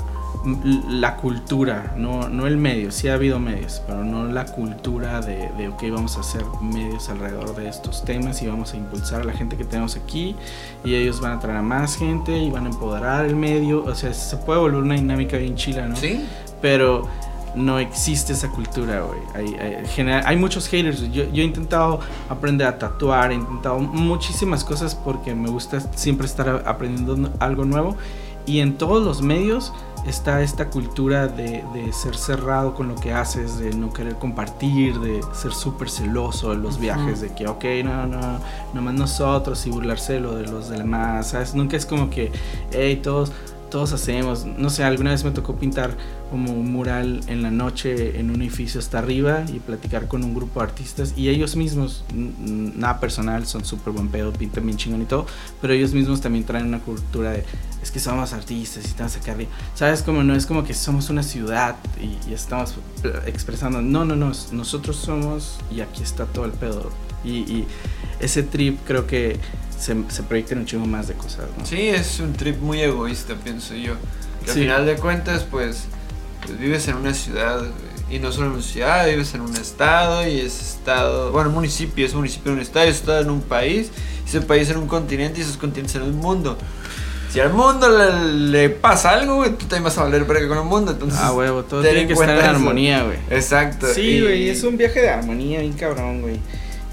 la cultura, no, no el medio, sí ha habido medios, pero no la cultura de, de, ok, vamos a hacer medios alrededor de estos temas y vamos a impulsar a la gente que tenemos aquí y ellos van a traer a más gente y van a empoderar el medio, o sea, se puede volver una dinámica bien chila, ¿no? ¿Sí? pero no existe esa cultura, güey. Hay, hay, hay muchos haters. Yo, yo he intentado aprender a tatuar, he intentado muchísimas cosas porque me gusta siempre estar aprendiendo algo nuevo. Y en todos los medios está esta cultura de, de ser cerrado con lo que haces, de no querer compartir, de ser súper celoso de los Ujú. viajes, de que, ok, no, no, nomás nosotros y burlarse de lo de los demás, ¿sabes? Nunca es como que, hey, todos, todos hacemos, no sé, alguna vez me tocó pintar como un mural en la noche en un edificio hasta arriba y platicar con un grupo de artistas y ellos mismos, n- nada personal, son súper buen pedo, pintan bien chingón y todo, pero ellos mismos también traen una cultura de, es que somos artistas y estamos acá arriba, ¿sabes? Como no es como que somos una ciudad y, estamos expresando, no, no, no, nosotros somos y aquí está todo el pedo. Y ese trip creo que se, se proyecta en un chingo más de cosas, ¿no? Sí, es un trip muy egoísta, pienso yo. Que al Sí. final de cuentas, pues, pues vives en una ciudad, y no solo en una ciudad, vives en un estado, y ese estado, bueno, un municipio, es un municipio en un estado, y ese estado en un país, y ese país en un continente, y esos continentes en un mundo. Si al mundo le, le pasa algo, güey, tú también vas a valer verga con el mundo, entonces... Ah, huevo, todo tiene en que estar en eso. armonía, güey. Exacto. Sí, y- güey, es un viaje de armonía bien cabrón, güey.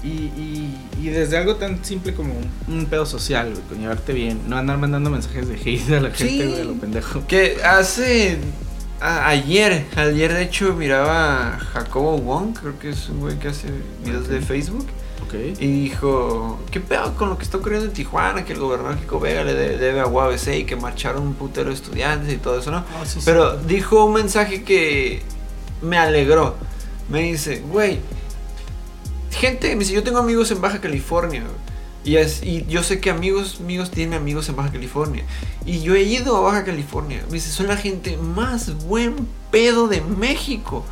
Y, y, y desde algo tan simple como un, un pedo social, güey, con llevarte bien. No andar mandando mensajes de hate a la Sí. gente, güey, a lo pendejo. Que hace. a- ayer, ayer de hecho miraba a Jacobo Wong, creo que es un güey que hace videos de Ok. Facebook. Ok. Y dijo, ¿qué pedo con lo que está ocurriendo en Tijuana? Que el gobernador Kiko Vega le de- debe a UABC y que marcharon un putero de estudiantes y todo eso, ¿no? Ah, sí, sí. Pero dijo un mensaje que me alegró. Me dice, güey, gente, me dice, yo tengo amigos en Baja California. Y, es, y yo sé que amigos míos tienen amigos en Baja California. Y yo he ido a Baja California. Me dice, son la gente más buen pedo de México.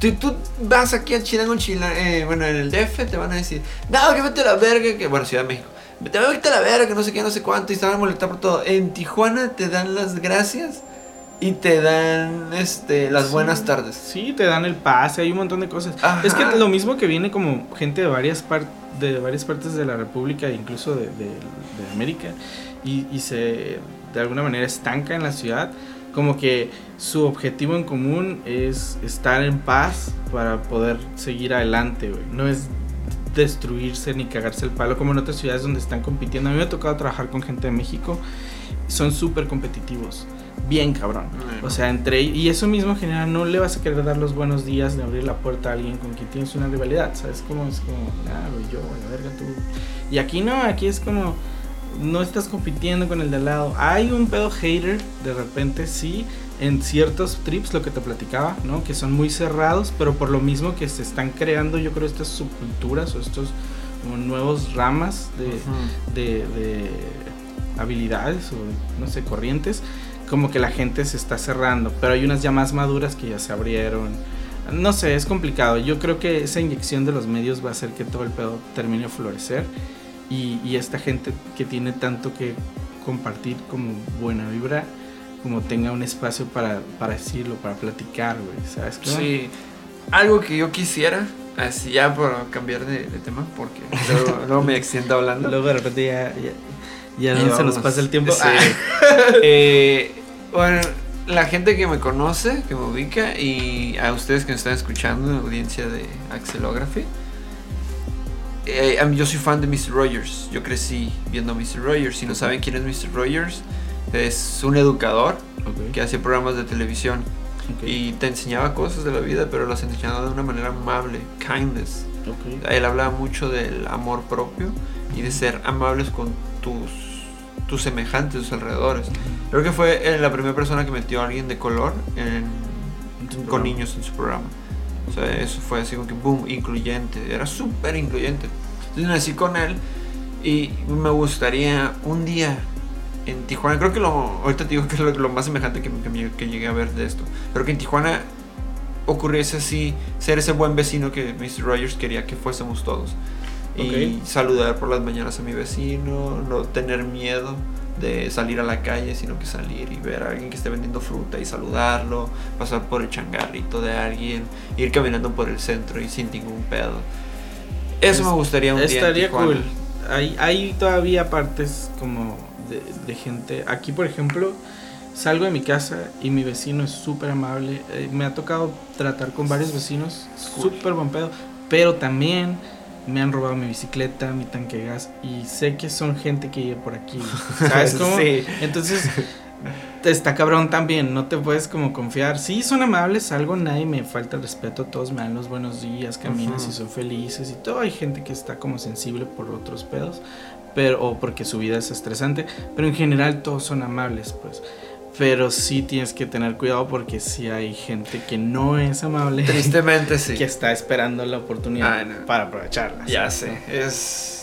Tú, tú vas aquí a Chilango, Chila, eh, bueno, en el DF te van a decir, no, que vete a la verga, que bueno, Ciudad de México. Te voy a la verga, que no sé qué, no sé cuánto, y se van a molestar por todo. En Tijuana te dan las gracias y te dan este las Sí. buenas tardes. Sí, te dan el pase, hay un montón de cosas. Ajá. Es que lo mismo que viene como gente de varias, par- de varias partes de la República, incluso de, de- de América, y, y se de alguna manera estanca en la ciudad, como que su objetivo en común es estar en paz para poder seguir adelante, güey. No es destruirse ni cagarse el palo como en otras ciudades donde están compitiendo. A mí me ha tocado trabajar con gente de México, son súper competitivos, bien cabrón. O sea, entre y eso mismo genera, no le vas a querer dar los buenos días de abrir la puerta a alguien con quien tienes una rivalidad, ¿sabes? Como es como, ah, yo, la verga tú. Y aquí no, aquí es como no estás compitiendo con el de al lado. Hay un pedo hater de repente, sí, en ciertos trips, lo que te platicaba, ¿no? Que son muy cerrados, pero por lo mismo que se están creando, yo creo, estas subculturas o estos como nuevos ramas de, de, de habilidades o no sé, corrientes, como que la gente se está cerrando, pero hay unas ya más maduras que ya se abrieron. no sé, es complicado. Yo creo que esa inyección de los medios va a hacer que todo el pedo termine de florecer. Y, y esta gente que tiene tanto que compartir como buena vibra, como tenga un espacio para, para decirlo, para platicar, güey, ¿sabes? qué? Sí, algo que yo quisiera, así ya por cambiar de, de tema, porque luego, luego me extiendo hablando. Luego de repente ya, ya, ya no se nos pasa el tiempo. Sí. Ah. Eh, bueno, la gente que me conoce, que me ubica, y a ustedes que me están escuchando, audiencia de Axelography, eh, yo soy fan de Mr. Rogers. Yo crecí viendo a Mr. Rogers. Si no saben quién es Mr. Rogers, es un educador Ok, que hace programas de televisión ok, y te enseñaba cosas de la vida, pero las enseñaba de una manera amable, kindness. ok. Él hablaba mucho del amor propio y de ser amables con tus, tus semejantes, tus alrededores. Creo que fue eh, la primera persona que metió a alguien de color en- En su con niños en su programa. O sea, eso fue así como que boom, incluyente. Era súper incluyente. Entonces nací con él y me gustaría un día en Tijuana, creo que lo, ahorita te digo que es lo, lo más semejante que, que, que llegué a ver de esto. Pero que en Tijuana ocurriese así, ser ese buen vecino que Mr. Rogers quería que fuésemos todos. Y Ok. saludar por las mañanas a mi vecino, no tener miedo de salir a la calle, sino que salir y ver a alguien que esté vendiendo fruta y saludarlo, pasar por el changarrito de alguien, ir caminando por el centro y sin ningún pedo. Eso Es- me gustaría un día. en Estaría cool. Hay, hay todavía partes como de, de gente. Aquí, por ejemplo, salgo de mi casa y mi vecino es súper amable. Eh, me ha tocado tratar con varios vecinos, Cool. súper buen pedo. Pero también me han robado mi bicicleta, mi tanque de gas. Y sé que son gente que vive por aquí. ¿Sabes cómo? Sí. Entonces, está cabrón también, no te puedes como confiar. Sí, son amables, algo, nadie me falta el respeto, todos me dan los buenos días, caminas Ujú. y son felices y todo. Hay gente que está como sensible por otros pedos, pero o porque su vida es estresante, pero en general todos son amables, pues. Pero sí tienes que tener cuidado porque sí hay gente que no es amable, Tristemente sí. que está esperando la oportunidad Ah, no. para aprovecharla. Ya sé, es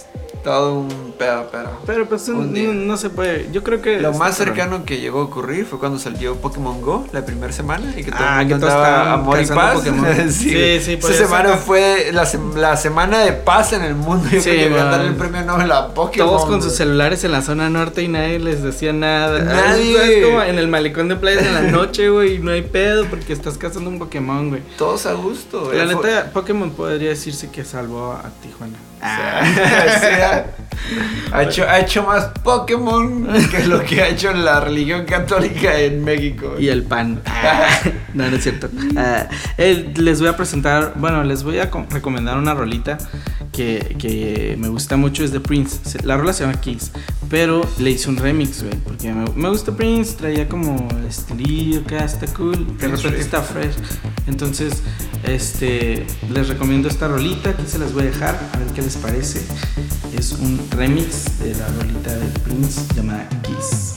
todo un pedo, pero... Pero pues Un no, se puede. Yo creo que Lo más cercano que llegó a ocurrir fue cuando salió Pokémon Go la primera semana y que todo Ah, el mundo estaban amor y paz. Pokémon. sí, Sí, sí, Esa semana ser. fue la, la semana de paz en el mundo. Yo Sí, iban a dar man. el premio Nobel a Pokémon. Todos con sus celulares en la zona norte y nadie les decía nada. Nadie. Es como en el malecón de playas en la noche, güey, y no hay pedo porque estás cazando un Pokémon, güey. Todos a gusto. La güey. Fue- neta, Pokémon podría decirse que salvó a Tijuana. O sea, ha, hecho, ha hecho más Pokémon que lo que ha hecho la religión católica en México. Y el pan. no, no es cierto. Ah, eh, les voy a presentar, bueno, les voy a com- recomendar una rolita que, que me gusta mucho, es de Prince. La rola se llama Kiss, pero le hice un remix, güey, porque me, me gusta Prince, traía como estilillo acá, está cool, de repente está fresh. Entonces, este, les recomiendo esta rolita, aquí se las voy a dejar, a ver qué les parece. Es un remix de la rolita de Prince llamada Kiss.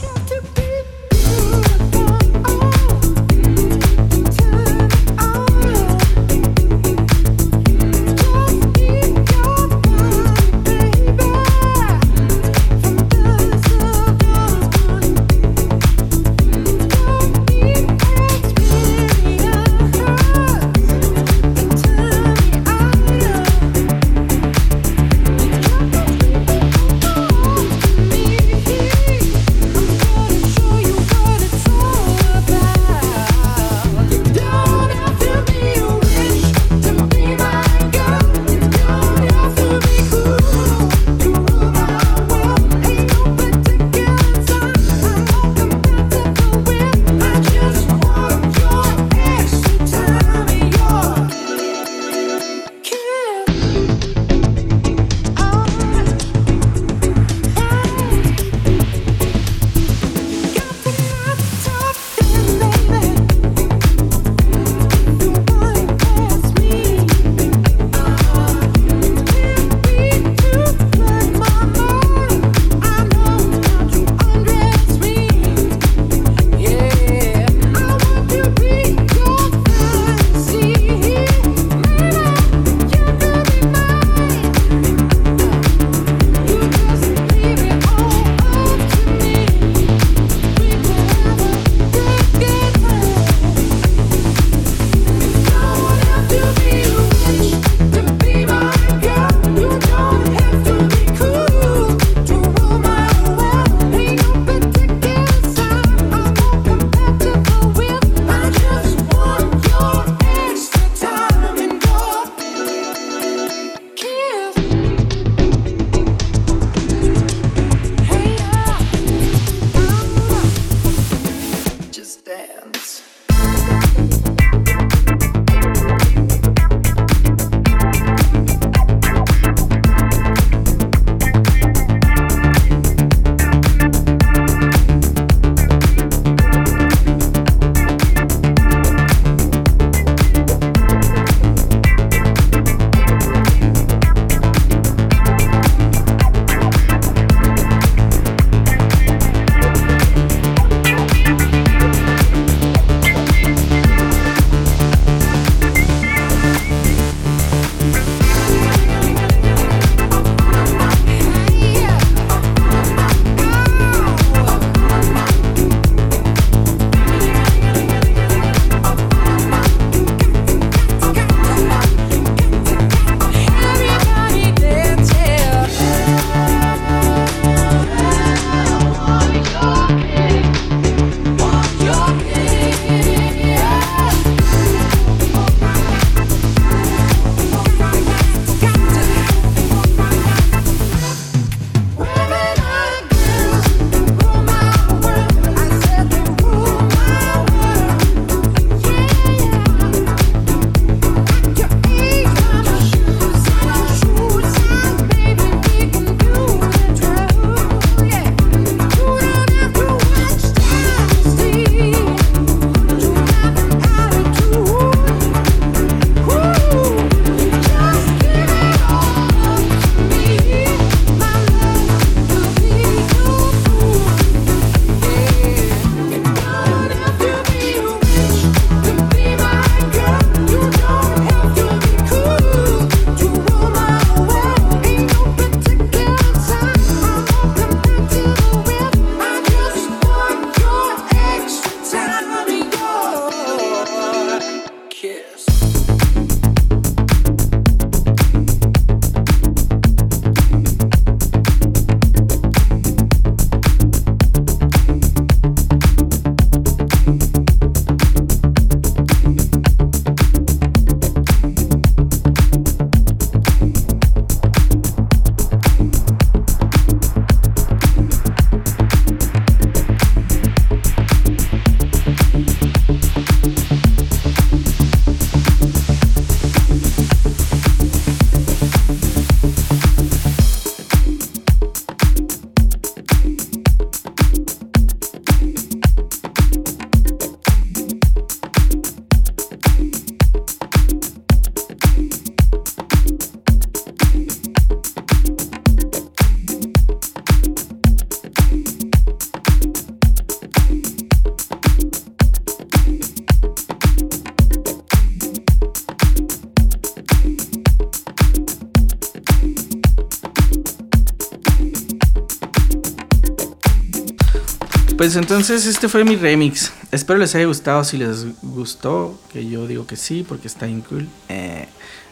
Pues entonces este fue mi remix. Espero les haya gustado. Si les gustó, que yo digo que sí, porque está bien cool. Eh,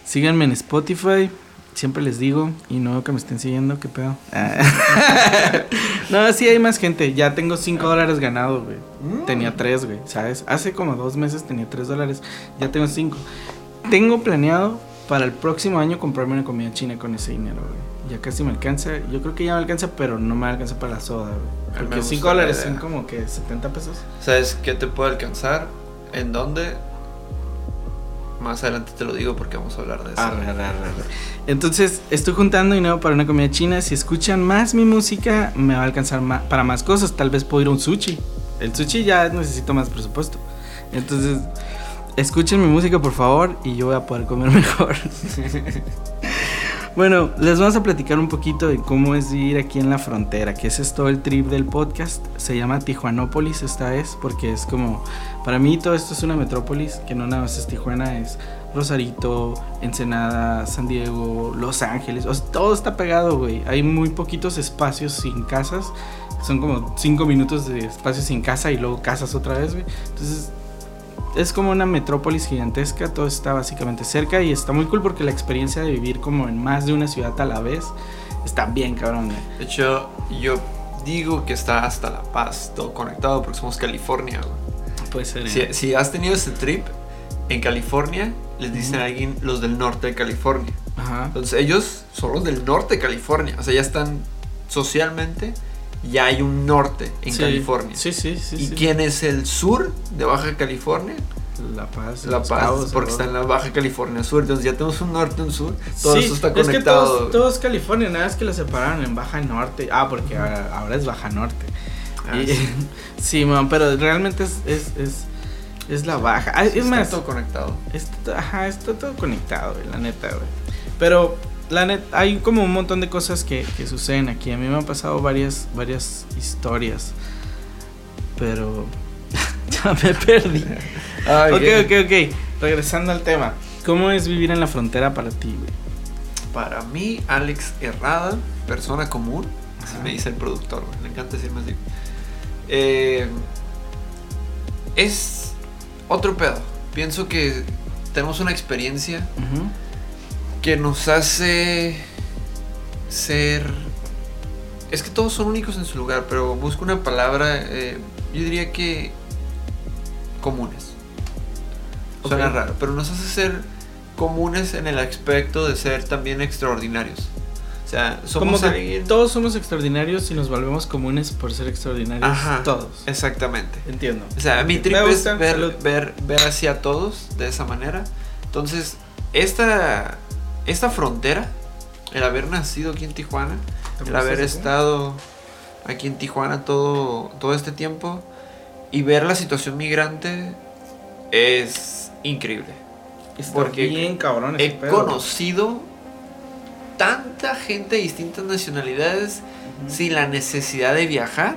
síganme en Spotify. Siempre les digo, y no que me estén siguiendo, qué pedo. no, sí hay más gente. Ya tengo 5 dólares ganados, güey. Mm. Tenía 3, güey, ¿sabes? Hace como dos meses tenía 3 dólares. Ya tengo 5. Tengo planeado para el próximo año comprarme una comida china con ese dinero, güey. Ya casi me alcanza. Yo creo que ya me alcanza, pero no me alcanza para la soda, güey. Porque 5 gusta la dólares son como que 70 pesos. ¿Sabes qué te puede alcanzar? ¿En dónde? Más adelante te lo digo porque vamos a hablar de eso. Arre, arre, arre. Entonces, estoy juntando dinero para una comida china. Si escuchan más mi música, me va a alcanzar ma- para más cosas. Tal vez puedo ir a un sushi. El sushi ya necesito más presupuesto. Entonces, escuchen mi música, por favor, y yo voy a poder comer mejor. bueno, les vamos a platicar un poquito de cómo es vivir aquí en la frontera, que ese es todo el trip del podcast. Se llama Tijuanópolis esta vez, porque es como, para mí todo esto es una metrópolis, que no nada más es Tijuana, es Rosarito, Ensenada, San Diego, Los Ángeles, o sea, todo está pegado, güey. Hay muy poquitos espacios sin casas, son como cinco minutos de espacio sin casa y luego casas otra vez, güey. Entonces, es como una metrópolis gigantesca, todo está básicamente cerca y está muy cool porque la experiencia de vivir como en más de una ciudad a la vez está bien cabrón. De hecho, yo digo que está hasta La Paz, todo conectado porque somos California. güey. Puede ser. Si, si has tenido ese trip en California, les dicen a alguien los del norte de California. Ajá. Entonces ellos son los del norte de California. O sea, ya están socialmente, ya hay un norte en Sí, California. Sí, sí, sí. ¿Y sí. quién es el sur de Baja California? La Paz. La Paz, Cabos, porque está en la Baja California Sur. Entonces ya tenemos un norte, un sur. Todo Sí, eso está Es que conectado. todos, todos California, nada es que lo separaron en Baja Norte. Ah, porque ahora, ahora es Baja Norte. Ah, Y- sí. sí, man, pero realmente es, es, es, es la Baja. Ah, es está más, todo conectado. Está, ajá, está todo conectado, la neta, güey. Pero, la neta, hay como un montón de cosas que, que suceden aquí. A mí me han pasado varias, varias historias. Pero, ya me perdí. Ay, ok, ok, ok. Regresando al tema. ¿Cómo es vivir en la frontera para ti, güey? Para mí, Alex Herrada, persona común, así me dice el productor, güey, le encanta decirme así. Eh, es otro pedo. Pienso que tenemos una experiencia Ujú. Que nos hace ser... Es que todos son únicos en su lugar, pero busco una palabra, eh, yo diría que comunes. Suena raro, pero nos hace ser comunes en el aspecto de ser también extraordinarios. O sea, somos Como que alguien... todos somos extraordinarios y nos volvemos comunes por ser extraordinarios. Ajá, Todos. Exactamente. Entiendo. O sea, mi trip es ver, ver, ver hacia todos de esa manera. Entonces, esta, esta frontera, el haber nacido aquí en Tijuana, el haber estado aquí en Tijuana todo, todo este tiempo y ver la situación migrante es increíble. Está porque bien cabrón He pedo. conocido tanta gente de distintas nacionalidades sin la necesidad de viajar,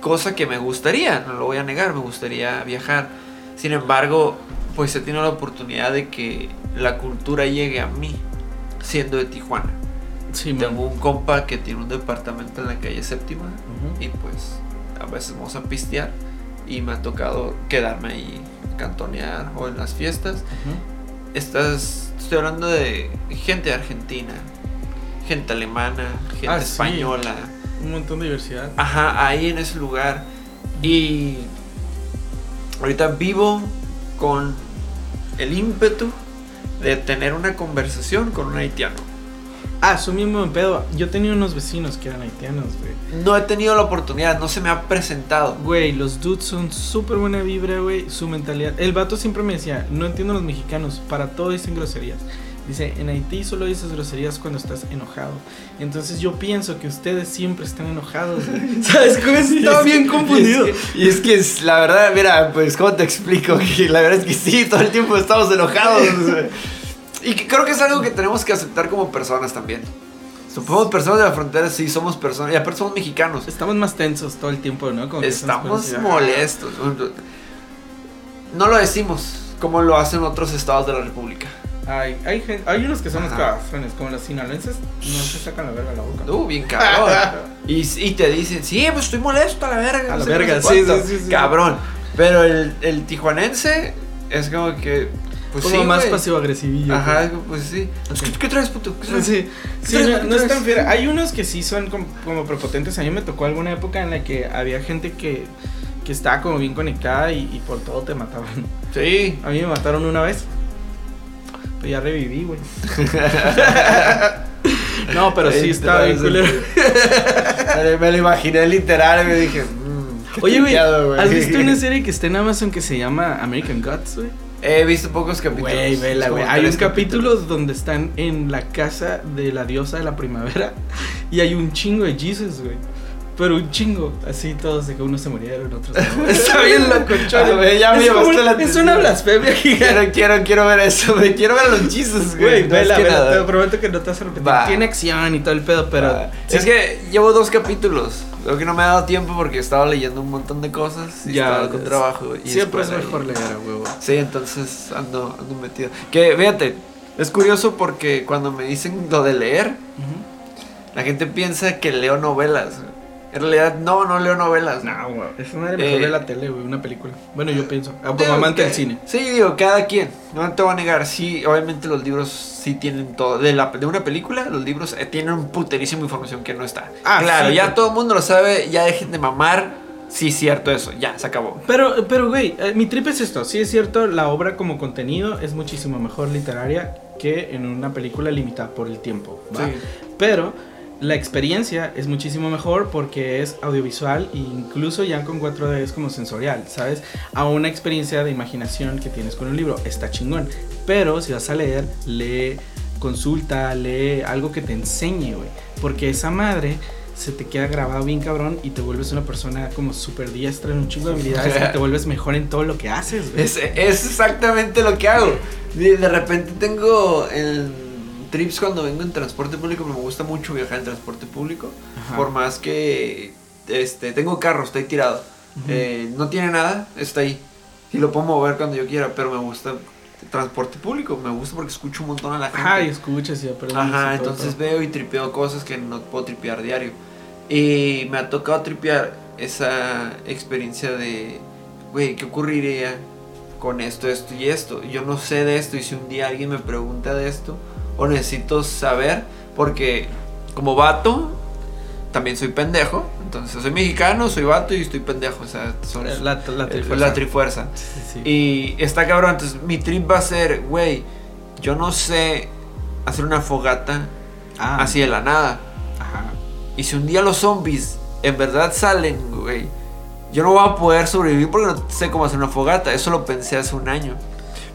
cosa que me gustaría, no lo voy a negar, me gustaría viajar. Sin embargo, pues he tenido la oportunidad de que la cultura llegue a mí, siendo de Tijuana. Sí, man. Tengo un compa que tiene un departamento en la calle séptima y pues a veces vamos a pistear y me ha tocado quedarme ahí, cantonear o en las fiestas. Ujú. Estás, estoy hablando de gente argentina, gente alemana, gente Ah, sí. española. Un montón de diversidad. Ajá, ahí en ese lugar. Y ahorita vivo con el ímpetu de tener una conversación con un haitiano. Ah, su mismo pedo. Yo tenía unos vecinos que eran haitianos, güey. No he tenido la oportunidad, no se me ha presentado. Güey, los dudes son súper buena vibra, güey. Su mentalidad. El vato siempre me decía, no entiendo a los mexicanos, para todo dicen groserías. Dice, en Haití solo dices groserías cuando estás enojado. Entonces yo pienso que ustedes siempre están enojados, güey. ¿Sabes cómo Estaba bien confundido. Y es, que, y es que es- la verdad, mira, pues, ¿cómo te explico? Que la verdad es que sí, todo el tiempo estamos enojados. y que creo que es algo que tenemos que aceptar como personas también. Somos personas de la frontera, sí, somos personas. Y aparte somos mexicanos. Estamos más tensos todo el tiempo, ¿no? Como Estamos ah, molestos. No lo decimos como lo hacen otros estados de la República. Hay, hay, unos que son cabrones, como los sinaloenses, no se sacan la verga de la boca. Uh, bien cabrón. y, y te dicen, sí, pues estoy molesto a la verga. A no la qué, verga, sí, cuánto". sí, sí, sí. Cabrón. Pero el, el tijuanense es como que. Pues como sí, más güey. pasivo-agresivillo. Ajá, güey. pues sí. Ok. ¿Qué traes, puto? ¿Qué traes? Sí, sí traes? no, ¿Qué no es tan fiera. Hay unos que sí son como, como prepotentes. A mí me tocó alguna época en la que había gente que, que estaba como bien conectada y, y por todo te mataban. Sí. A mí me mataron una vez. Ya reviví, güey. no, pero sí estaba te bien culero. Me lo- imaginé literal y me dije, mmm. Oye, güey, ¿has visto una serie que está en Amazon que se llama American Gods, güey? He visto pocos capítulos. Güey, vela, Es como güey. Hay un capítulo capítulos. donde están en la casa de la diosa de la primavera y hay un chingo de Jesus, güey. Pero un chingo, así todos de que unos se murieron, otros no. Está bien loco, cholo. güey, ya me es, como- llamaste la es atención. una blasfemia gigante. Quiero, quiero, quiero ver eso, güey. Quiero ver los Jesus, güey. Güey, vela, nada. te prometo que no te vas a repetir. Va. Tiene acción y todo el pedo, pero. Es que llevo dos capítulos. Creo que no me ha dado tiempo porque estaba leyendo un montón de cosas y Ya, estaba con trabajo. Y siempre es mejor leer a huevo. Sí, entonces ando, ando metido. Que fíjate, es curioso porque cuando me dicen lo de leer, la gente piensa que leo novelas. En realidad, no, no leo novelas. No, güey. Es una de mejor Eh, de la tele, güey. Una película. Bueno, yo pienso. Ah, Como Digo amante del cine. Sí, digo, cada quien. No te voy a negar. Sí, obviamente los libros sí tienen todo. De, la, de una película, los libros eh, tienen un puterísimo información que no está. Ah, claro, sí, ya pero- todo el mundo lo sabe. Ya dejen de mamar. Sí, cierto eso. Ya, se acabó. Pero, pero, güey, eh, mi trip es esto. Sí es cierto, la obra como contenido es muchísimo mejor literaria que en una película limitada por el tiempo. ¿va? Sí. Pero la experiencia es muchísimo mejor porque es audiovisual e incluso ya con 4D es como sensorial, ¿sabes? A una experiencia de imaginación que tienes con un libro está chingón. Pero si vas a leer, lee, consulta, lee algo que te enseñe, güey. Porque esa madre se te queda grabado bien cabrón y te vuelves una persona como súper diestra en un chingo de habilidades y te vuelves mejor en todo lo que haces, güey. Es, es exactamente lo que hago. De, de repente tengo el trips cuando vengo en transporte público. Me gusta mucho viajar en transporte público. Ajá. Por más que este, tengo carro, estoy tirado. Eh, no tiene nada, está ahí. Y lo puedo mover cuando yo quiera, pero me gusta transporte público. Me gusta porque escucho un montón a la gente. Ajá, y escuchas y aprendes. Ajá, y entonces todo. veo y tripeo cosas que no puedo tripear diario. Y me ha tocado tripear esa experiencia de, güey, ¿qué ocurriría con esto, esto y esto? Yo no sé de esto y si un día alguien me pregunta de esto, o necesito saber, porque como vato, también soy pendejo. Entonces soy mexicano, soy vato y estoy pendejo. O sea, son, La, la, la eh, trifuerza. la trifuerza. Sí, sí, sí. Y está cabrón, entonces mi trip va a ser, güey, yo no sé hacer una fogata Ah, así de la nada. Ajá. Y si un día los zombies en verdad salen, güey, yo no voy a poder sobrevivir porque no sé cómo hacer una fogata. Eso lo pensé hace un año.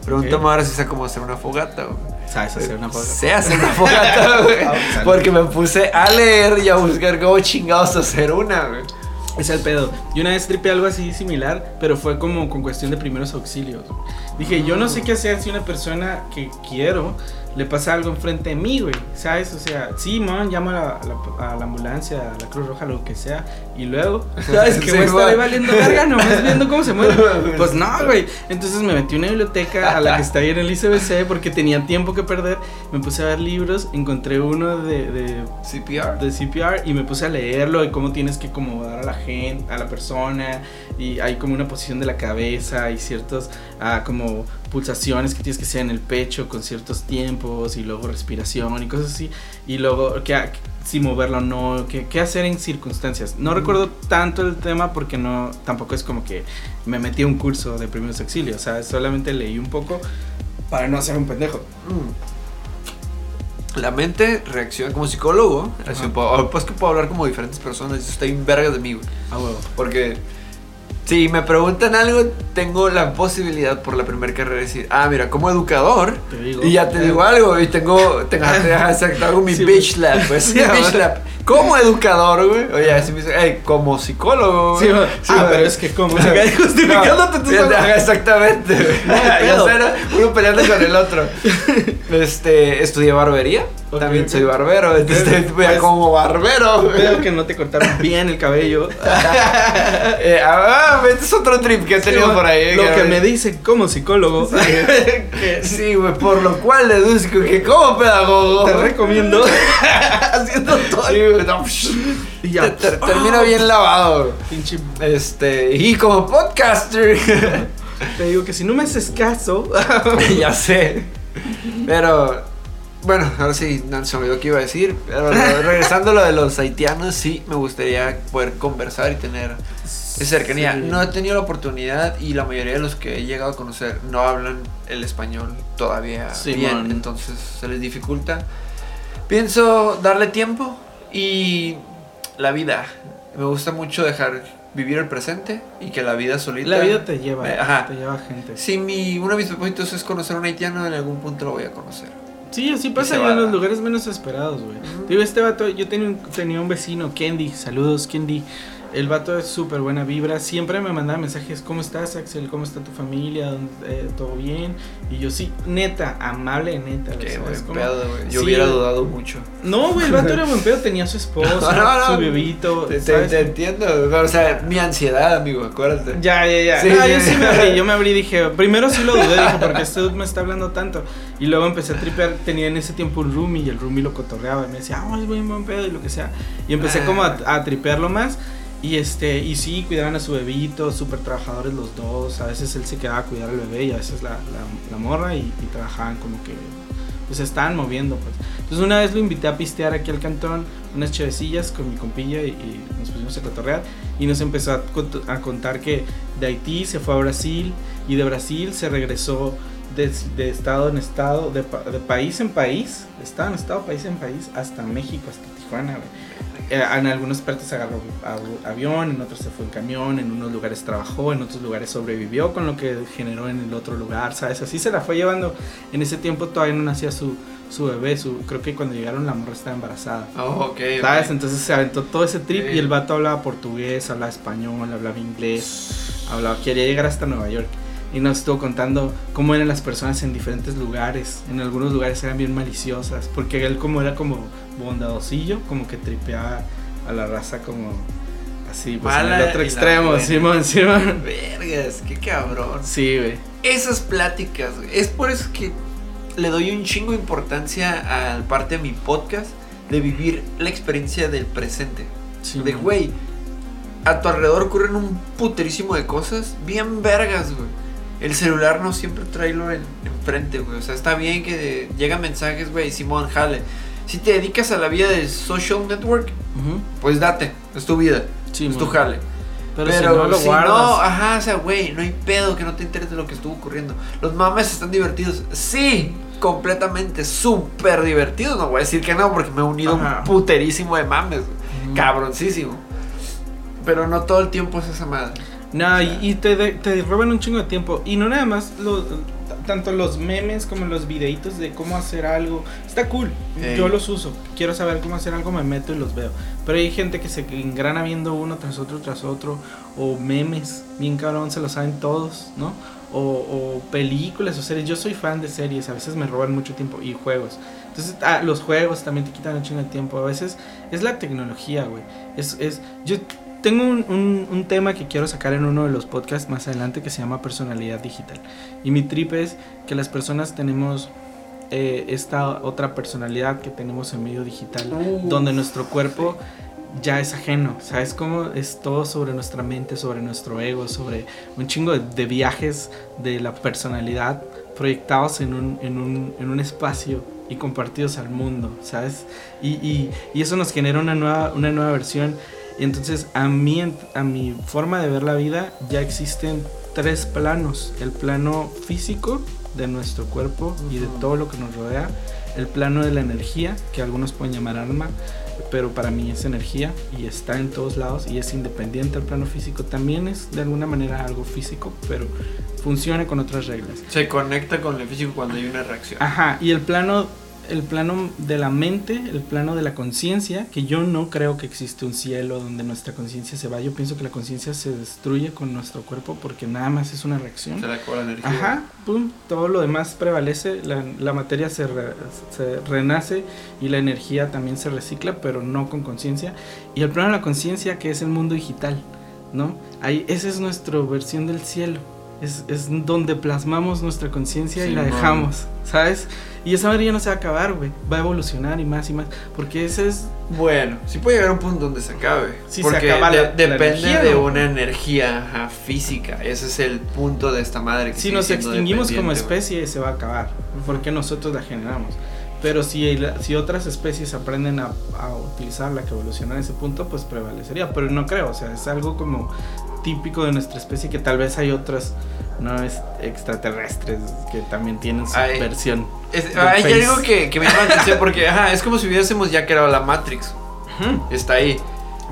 Pregúntame Ok. ahora si sé cómo hacer una fogata, güey. Sabes hacer una cosa. Sé hacer una fogata, güey. Ah. Porque me puse a leer y a buscar cómo chingados hacer una, güey. Es el pedo. Yo una vez tripé algo así similar, pero fue como con cuestión de primeros auxilios. Dije, yo no sé qué hacer si una persona que quiero le pasa algo enfrente de mí, güey. ¿Sabes? O sea, sí, man, llama a la, a la ambulancia, a la Cruz Roja, lo que sea. Y luego, ¿sabes? Que Sí, voy a estar ahí valiendo verga, nomás viendo cómo se mueve. Pues no, güey. Entonces me metí a una biblioteca a la que está ahí en el ICBC porque tenía tiempo que perder. Me puse a ver libros, encontré uno de- de CPR. de CPR y me puse a leerlo y cómo tienes que acomodar a la gente, a la persona y hay como una posición de la cabeza y ciertos ah, como pulsaciones que tienes que hacer en el pecho con ciertos tiempos y luego respiración y cosas así y luego que, si moverlo o no, qué, qué hacer en circunstancias. No recuerdo tanto el tema porque no tampoco es como que me metí a un curso de primeros auxilios, o sea, solamente leí un poco para no ser un pendejo. Mm. La mente reacciona como psicólogo. Así puedo- Pues que puedo hablar como diferentes personas. y eso Está bien vergas de mí, güey. Ah. Porque si me preguntan algo, tengo la posibilidad por la primera carrera de decir, ah, mira, como educador. Te digo. Y ya te digo algo, y tengo, tengo, hago mi Sí, bitch pues, Sí, mi bitch lab. Como educador, güey. Oye, así me dice, hey, como psicólogo, Sí, güey. Sí, ah, va. pero es que como justificándote tú Exactamente, güey. Uno peleando con el otro. Este, estudié barbería. También soy barbero. Entonces, voy a Pues, como barbero. Veo que no te cortaron bien el cabello. Eh, ah, este es otro trip que he tenido Sí, por ahí. Lo que me dice como psicólogo. Sí, güey, por lo cual deduzco que como pedagogo. Te recomiendo haciendo todo. Sí, no, Y ya. te- bien lavado. Pinche. Este, y como podcaster. Te digo que si no me haces caso. ya sé. Pero, bueno, ahora sí, se me olvidó qué iba a decir. Pero regresando a lo de los haitianos, sí, me gustaría poder conversar y tener esa cercanía. Sí. No he tenido la oportunidad y la mayoría de los que he llegado a conocer no hablan el español todavía Simón. bien, entonces se les dificulta. Pienso darle tiempo y la vida. Me gusta mucho dejar vivir el presente y que la vida solita. La vida te lleva. Eh, ajá. Te lleva gente. Si mi, uno de mis propósitos es conocer a un haitiano, en algún punto lo voy a conocer. Sí, así pasa en los lugares menos esperados, güey. Digo, este vato, yo tenía un, tenía un vecino, Kendi, saludos, Kendi. El vato es súper buena vibra, siempre me mandaba mensajes, ¿cómo estás, Axel? ¿Cómo está tu familia? ¿Dónde- eh, ¿Todo bien? Y yo, sí, neta, amable, neta. Qué ¿sabes buen pedo, güey. Yo Sí. hubiera dudado mucho. No, güey, el vato era buen pedo, tenía su esposa, No, no, no. su bebito, Te, te- ¿sabes? te entiendo, o sea, mi ansiedad, amigo, acuérdate. Ya, ya, ya. Sí, no, sí. yo sí me abrí, yo me abrí y dije, primero sí lo dudé, dije, porque este dude me está hablando tanto. Y luego empecé a tripear, tenía en ese tiempo un roomie y el roomie lo cotorreaba y me decía, ah, es buen buen pedo y lo que sea. Y empecé como a, a tripearlo más. Y este, y sí, cuidaban a su bebito, súper trabajadores los dos. A veces él se quedaba a cuidar al bebé y a veces la, la, la morra y, y trabajaban como que, pues se estaban moviendo, pues. Entonces una vez lo invité a pistear aquí al cantón, unas chevecillas con mi compilla y, y nos pusimos a cotorrear. Y nos empezó a, a contar que de Haití se fue a Brasil y de Brasil se regresó de, de estado en estado, de, de país en país, de estado en estado, país en país, hasta México, hasta Tijuana, güey. Eh, en algunas partes agarró av- avión, en otros se fue en camión, en unos lugares trabajó, en otros lugares sobrevivió con lo que generó en el otro lugar, ¿sabes? Así se la fue llevando. En ese tiempo todavía no nacía su, su bebé, su, creo que cuando llegaron la morra estaba embarazada. Oh, ok. ¿Sabes? ok. Entonces se aventó todo ese trip Sí. y el vato hablaba portugués, hablaba español, hablaba inglés, hablaba, quería llegar hasta Nueva York. Y nos estuvo contando cómo eran las personas en diferentes lugares. En algunos lugares eran bien maliciosas, porque él como era como bondadosillo, como que tripeaba a la raza como así, pues en Mala el otro extremo. Simón, Simón. Vergas, qué cabrón. Sí, güey. Esas pláticas, güey, es por eso que le doy un chingo de importancia al parte de mi podcast de vivir la experiencia del presente. Sí, de, güey, a tu alrededor ocurren un puterísimo de cosas bien vergas, güey. El celular no siempre traerlo en, enfrente, güey. O sea, está bien que llegan mensajes, güey, Simón, jale. Si te dedicas a la vida del social network, pues date, es tu vida, Sí, es tu mon. jale. Pero, si no lo guardas. no, ajá, o sea, güey, no hay pedo que no te enteres de lo que estuvo ocurriendo. Los mames están divertidos. Sí, completamente, súper divertidos. No voy a decir que no, porque me he unido Ajá. un puterísimo de mames. Ujú. Cabroncísimo. Pero no todo el tiempo es esa madre. No, y, te, de- te roban un chingo de tiempo. Y no nada más los, tanto los memes como los videitos de cómo hacer algo. Está cool. Ey. Yo los uso. Quiero saber cómo hacer algo, me meto y los veo. Pero hay gente que se engrana viendo uno tras otro, tras otro. O memes. Bien cabrón, se lo saben todos, ¿no? O, o películas o series. Yo soy fan de series. A veces me roban mucho tiempo. Y juegos. Entonces, ah, los juegos también te quitan un chingo de tiempo. A veces es la tecnología, güey. Es, es, yo tengo un, un- un tema que quiero sacar en uno de los podcasts más adelante que se llama personalidad digital. Y mi trip es que las personas tenemos eh, esta otra personalidad que tenemos en medio digital, donde nuestro cuerpo ya es ajeno. ¿Sabes cómo? Es todo sobre nuestra mente, sobre nuestro ego, sobre un chingo de, de viajes de la personalidad proyectados en un, en un, en un espacio y compartidos al mundo, ¿sabes? Y, y- y eso nos genera una nueva, una nueva versión. Y entonces a mí, a mi forma de ver la vida, ya existen tres planos. El plano físico de nuestro cuerpo y de todo lo que nos rodea. El plano de la energía, que algunos pueden llamar alma, pero para mí es energía y está en todos lados y es independiente al plano físico. También es de alguna manera algo físico, pero funciona con otras reglas. Se conecta con el físico cuando hay una reacción. Ajá, y el plano, el plano de la mente, el plano de la conciencia, que yo no creo que existe un cielo donde nuestra conciencia se va. Yo pienso que la conciencia se destruye con nuestro cuerpo porque nada más es una reacción. Se le acaba la energía. Ajá, pum, todo lo demás prevalece, la, la materia se, re- se renace y la energía también se recicla, pero no con conciencia. Y el plano de la conciencia, que es el mundo digital, ¿no? Ahí, esa es nuestra versión del cielo. Es, es donde plasmamos nuestra conciencia y la dejamos, ¿sabes? Y esa madre ya no se va a acabar, güey. Va a evolucionar y más y más. Porque ese es. Bueno, sí puede llegar a un punto donde se acabe. Sí, se porque acaba de- la- la depende energía, de ¿no? una energía ajá, física. Ese es el punto de esta madre. Que Si nos extinguimos como especie, se va a acabar. Porque nosotros la generamos. Pero si, la- si otras especies aprenden a, a utilizarla, que evolucionan a ese punto, pues prevalecería. Pero no creo, o sea, es algo como típico de nuestra especie que tal vez hay otras no es extraterrestres que también tienen su Ay, versión. Es- hay algo que, que me llama la atención porque ajá, es como si hubiésemos ya creado la Matrix. Está ahí.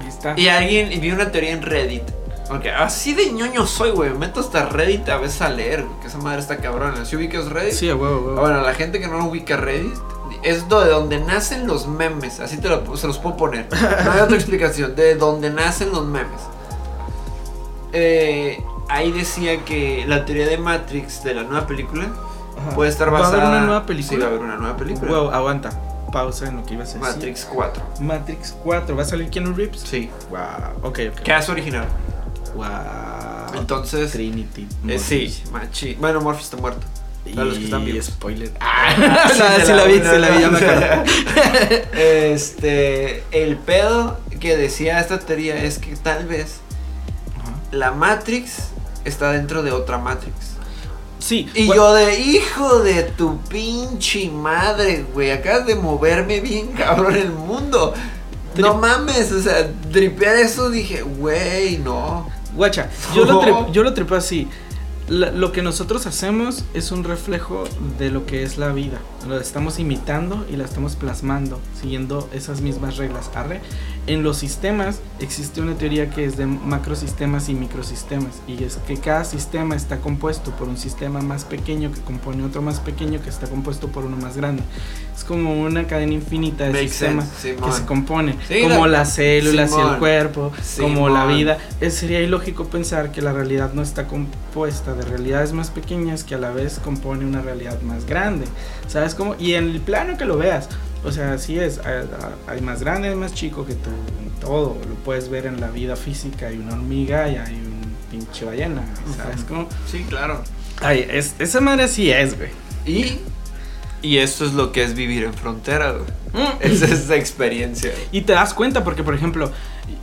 Ahí está. Y alguien y vi una teoría en Reddit. Ok, así de ñoño soy, güey. Me meto hasta Reddit a veces a leer, que esa madre está cabrona. ¿Sí ubicas Reddit? Sí, a huevo, huevo. Bueno, la gente que no lo ubica Reddit es de donde nacen los memes. Así te lo, se los puedo poner. No hay otra explicación. De donde nacen los memes. Eh, ahí decía que la teoría de Matrix de la nueva película Ajá. puede estar ¿Va a basada. haber una nueva Sí, película? va a haber una nueva película. Huevo, aguanta. Pausa en lo que ibas a decir. Matrix 4. Matrix 4. ¿Va a salir Keanu Reeves? Sí. Wow. Ok, ok. Cast original. Wow. Entonces. Trinity. eh, sí, machi. Bueno, Morphy está muerto. Para los que están Y vivos. spoiler. Ah, no, sí la vi, sí la vi, ya me acuerdo. Este, el pedo que decía esta teoría es que tal vez. La Matrix está dentro de otra Matrix. Sí. Y yo de hijo de tu pinche madre, güey, acabas de moverme bien cabrón el mundo. No mames, o sea, tripear eso dije, güey, no. Guacha, yo lo, yo lo tripeo así. La- lo que nosotros hacemos es un reflejo de lo que es la vida. Lo estamos imitando y la estamos plasmando, siguiendo esas mismas reglas. Arre. En los sistemas existe una teoría que es de macrosistemas y microsistemas. Y es que cada sistema está compuesto por un sistema más pequeño que compone otro más pequeño que está compuesto por uno más grande. Es como una cadena infinita de sistemas sense, que Simón. se compone. Sí, como la- las células y el Simón. cuerpo, como la Simón. vida. Eh, sería ilógico pensar que la realidad no está compuesta de realidades más pequeñas que a la vez compone una realidad más grande. ¿Sabes cómo? Y en el plano que lo veas, o sea, así es. Hay, hay más grande, hay más chico que tú. En todo. Lo puedes ver en la vida física. Hay una hormiga y hay un pinche ballena. ¿Sabes Ujú. cómo? Sí, claro. Ay, es, esa madre sí es, güey. Y, y esto es lo que es vivir en frontera, güey. Mm. Esa es la experiencia. Y te das cuenta porque, por ejemplo,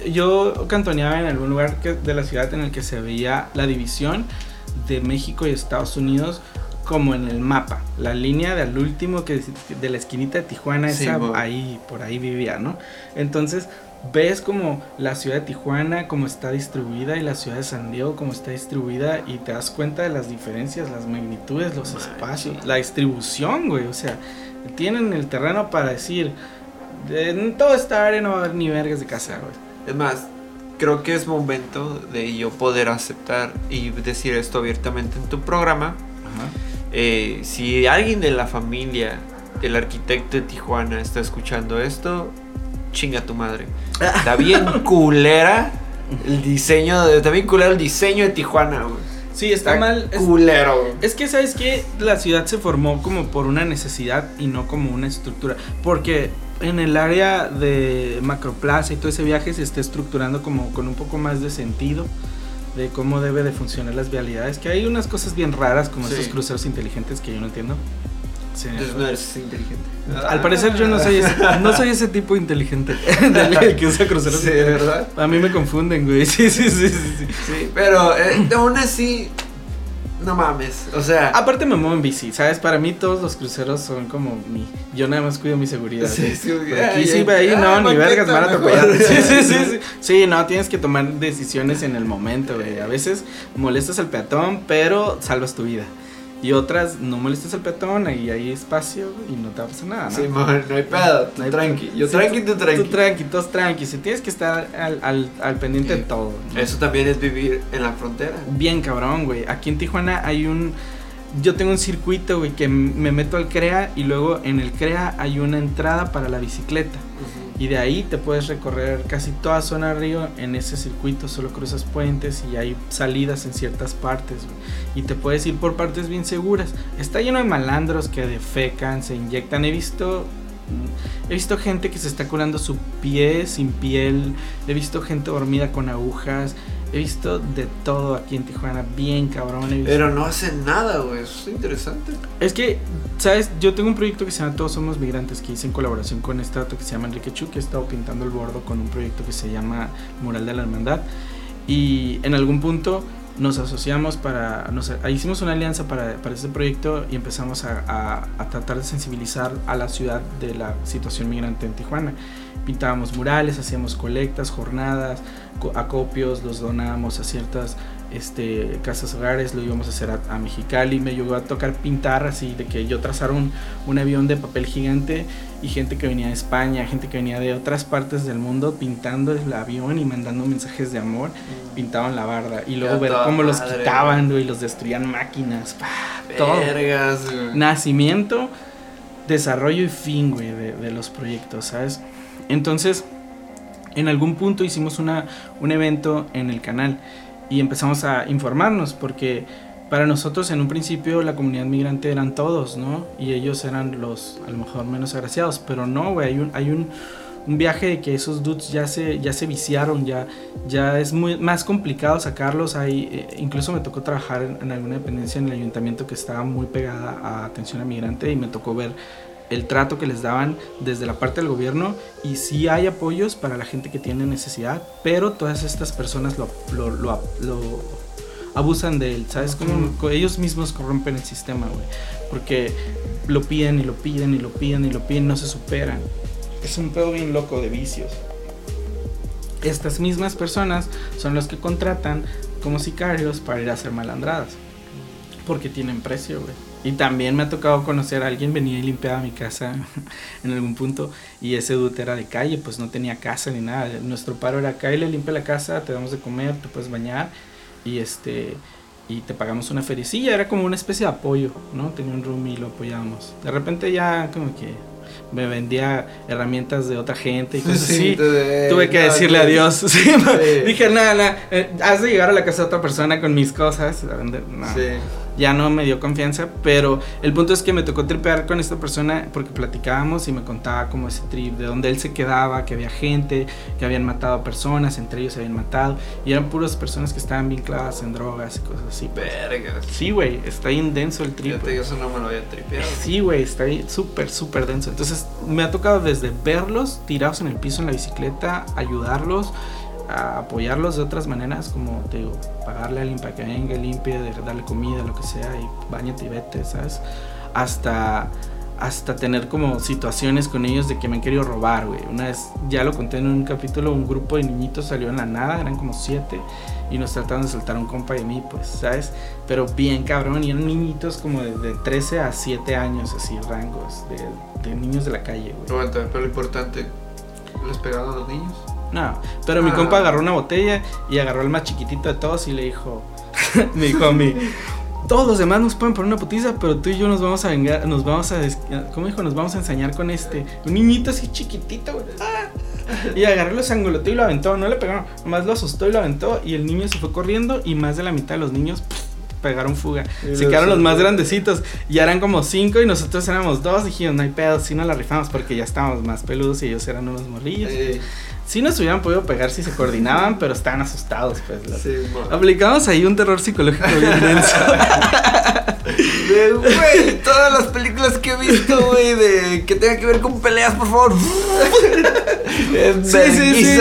yo cantoneaba en algún lugar que- de la ciudad en el que se veía la división de México y Estados Unidos como en el mapa. La línea del último que de la esquinita de Tijuana, Sí, esa ahí, por ahí vivía, ¿no? Entonces ves como la ciudad de Tijuana como está distribuida y la ciudad de San Diego como está distribuida y te das cuenta de las diferencias, las magnitudes, los espacios, la distribución, güey. O sea, tienen el terreno para decir, en toda esta área no va a haber ni vergas de casa, güey. Es más, creo que es momento de yo poder aceptar y decir esto abiertamente en tu programa. Ajá. Eh, si alguien de la familia del arquitecto de Tijuana está escuchando esto, chinga tu madre. Está bien culera el diseño, de, está bien culero el diseño de Tijuana, güey. Sí, está, mal. es- Culero, güey. Es que, ¿sabes que La ciudad se formó como por una necesidad y no como una estructura. Porque en el área de Macroplaza y todo ese viaje se está estructurando como con un poco más de sentido de cómo debe de funcionar las vialidades. Que hay unas cosas bien raras como Sí. estos cruceros inteligentes que yo no entiendo. Sí. Entonces no eres inteligente. Al parecer yo no soy ese, no soy ese tipo inteligente del que usa cruceros Sí. ¿verdad? A mí me confunden, güey. Sí, sí, sí, sí. sí. Sí, pero eh, aún así, no mames. O sea, Aparte me muevo en bici, ¿sabes? Para mí todos los cruceros son como mi... Yo nada más cuido mi seguridad. Sí, sí, Pero aquí sí, ahí ay, no, ni vergas, me van a atropellar. Sí, sí, sí, sí. Sí, no, tienes que tomar decisiones en el momento, güey. A veces molestas al peatón, pero salvas tu vida. Y otras, no molestas al peatón, ahí hay espacio y no te va a pasar nada, ¿no? sí, man, no hay pedo. Tú No hay tranqui. Yo Sí, tranqui, tú tranqui. Tú tranqui, todos tranqui. Si tienes que estar al, al, al pendiente de todo. ¿no? Eso también es vivir en la frontera. Bien cabrón, güey. Aquí en Tijuana hay un... Yo tengo un circuito, güey, que me meto al CREA y luego en el CREA hay una entrada para la bicicleta. Y de ahí te puedes recorrer casi toda zona río en ese circuito, solo cruzas puentes y hay salidas en ciertas partes. Y te puedes ir por partes bien seguras. Está lleno de malandros que defecan, se inyectan. He visto he visto gente que se está curando su pie sin piel, he visto gente dormida con agujas, He visto de todo aquí en Tijuana, bien cabrón. Pero no hacen nada, güey. Eso es interesante. Es que, ¿sabes? Yo tengo un proyecto que se llama Todos Somos Migrantes, que hice en colaboración con este dato que se llama Enrique Chu, que he estado pintando el bordo con un proyecto que se llama Mural de la Hermandad. Y en algún punto nos asociamos para, nos, hicimos una alianza para, para este proyecto y empezamos a, a- a tratar de sensibilizar a la ciudad de la situación migrante en Tijuana. Pintábamos murales, hacíamos colectas, jornadas, acopios, los donábamos a ciertas este, casas hogares, lo íbamos a hacer a, a Mexicali, me llegó a tocar pintar así, de que yo trazara un, un avión de papel gigante y gente que venía de España, gente que venía de otras partes del mundo pintando el avión y mandando mensajes de amor, pintaban la barda y luego ver cómo los quitaban, güey, los destruían máquinas, todo. Vergas. Nacimiento, desarrollo y fin, güey, de, de los proyectos, ¿sabes? Entonces, en algún punto hicimos una, un evento en el canal y empezamos a informarnos porque para nosotros en un principio la comunidad migrante eran todos, ¿no? Y ellos eran los a lo mejor menos agraciados, pero no, güey, hay un, hay un, un viaje de que esos dudes ya se, ya se viciaron, ya, ya es muy más complicado sacarlos. Hay, eh, incluso me tocó trabajar en, alguna dependencia en el ayuntamiento que estaba muy pegada a atención a migrante y me tocó ver el trato que les daban desde la parte del gobierno y sí hay apoyos para la gente que tiene necesidad, pero todas estas personas lo, lo, lo- lo abusan de él, ¿sabes? Como co- ellos mismos corrompen el sistema, güey, porque lo piden y lo piden y lo piden y lo piden, no se superan. Es un pedo bien loco de vicios. Estas mismas personas son los que contratan como sicarios para ir a hacer malandradas. Porque tienen precio, güey. Y también me ha tocado conocer a alguien, venía y limpiaba mi casa en algún punto. Y ese dude era de calle, pues no tenía casa ni nada. Nuestro paro era acá y le limpia la casa, te damos de comer, te puedes bañar. Y este y te pagamos una fericilla, era como una especie de apoyo, ¿no? Tenía un room y lo apoyábamos. De repente ya como que me vendía herramientas de otra gente y cosas así. te- Tuve que no, decirle no. adiós. Sí, Sí. Dije, nada, nada, eh, has de llegar a la casa de otra persona con mis cosas. a vender". No, Sí. Ya no me dio confianza, pero el punto es que me tocó tripear con esta persona porque platicábamos y me contaba como ese trip, de donde él se quedaba, que había gente, que habían matado a personas, entre ellos se habían matado, y eran puras personas que estaban bien clavadas en drogas y cosas así. Vergas. Sí, güey, está bien denso el trip. Fíjate, yo eso no me lo había tripeado. Sí, güey, está ahí súper, súper denso. Entonces, me ha tocado desde verlos tirados en el piso en la bicicleta, ayudarlos, a apoyarlos de otras maneras, como te digo, pagarle a alguien para que venga, limpie, de- darle comida, lo que sea, y bañate y vete, ¿sabes? Hasta, hasta tener como situaciones con ellos de que me han querido robar, güey. Una vez, ya lo conté en un capítulo, un grupo de niñitos salió en la nada, eran como siete, y nos trataron de soltar un compa a mí, pues, ¿sabes? Pero bien cabrón, y eran niñitos como de, de 13 a 7 años, así, rangos, de, de niños de la calle, güey. Aguanta, pero lo importante, ¿les pegaron a los niños? No, pero mi Ah. compa agarró una botella y agarró al más chiquitito de todos y le dijo, me dijo a mí, todos los demás nos pueden poner una putiza, pero tú y yo nos vamos a vengar, nos vamos a, ¿cómo dijo? Nos vamos a ensañar con este, un niñito así chiquitito, güey. ¡Ah! Y agarró, los angulotó y lo aventó, no le pegaron, nomás lo asustó y lo aventó y el niño se fue corriendo y más de la mitad de los niños pegaron fuga. Y Se quedaron los más grandecitos y eran como cinco y nosotros éramos dos. Dijimos, no hay pedo, si no la rifamos porque ya estábamos más peludos y ellos eran unos morrillos. Eh, Sí nos hubieran podido pegar si se coordinaban, pero estaban asustados, pues. los- sí, mo- Aplicamos ahí un terror psicológico bien denso. De, güey, todas las películas que he visto, güey, de que tenga que ver con peleas, por favor. Es Sí, sí, sí.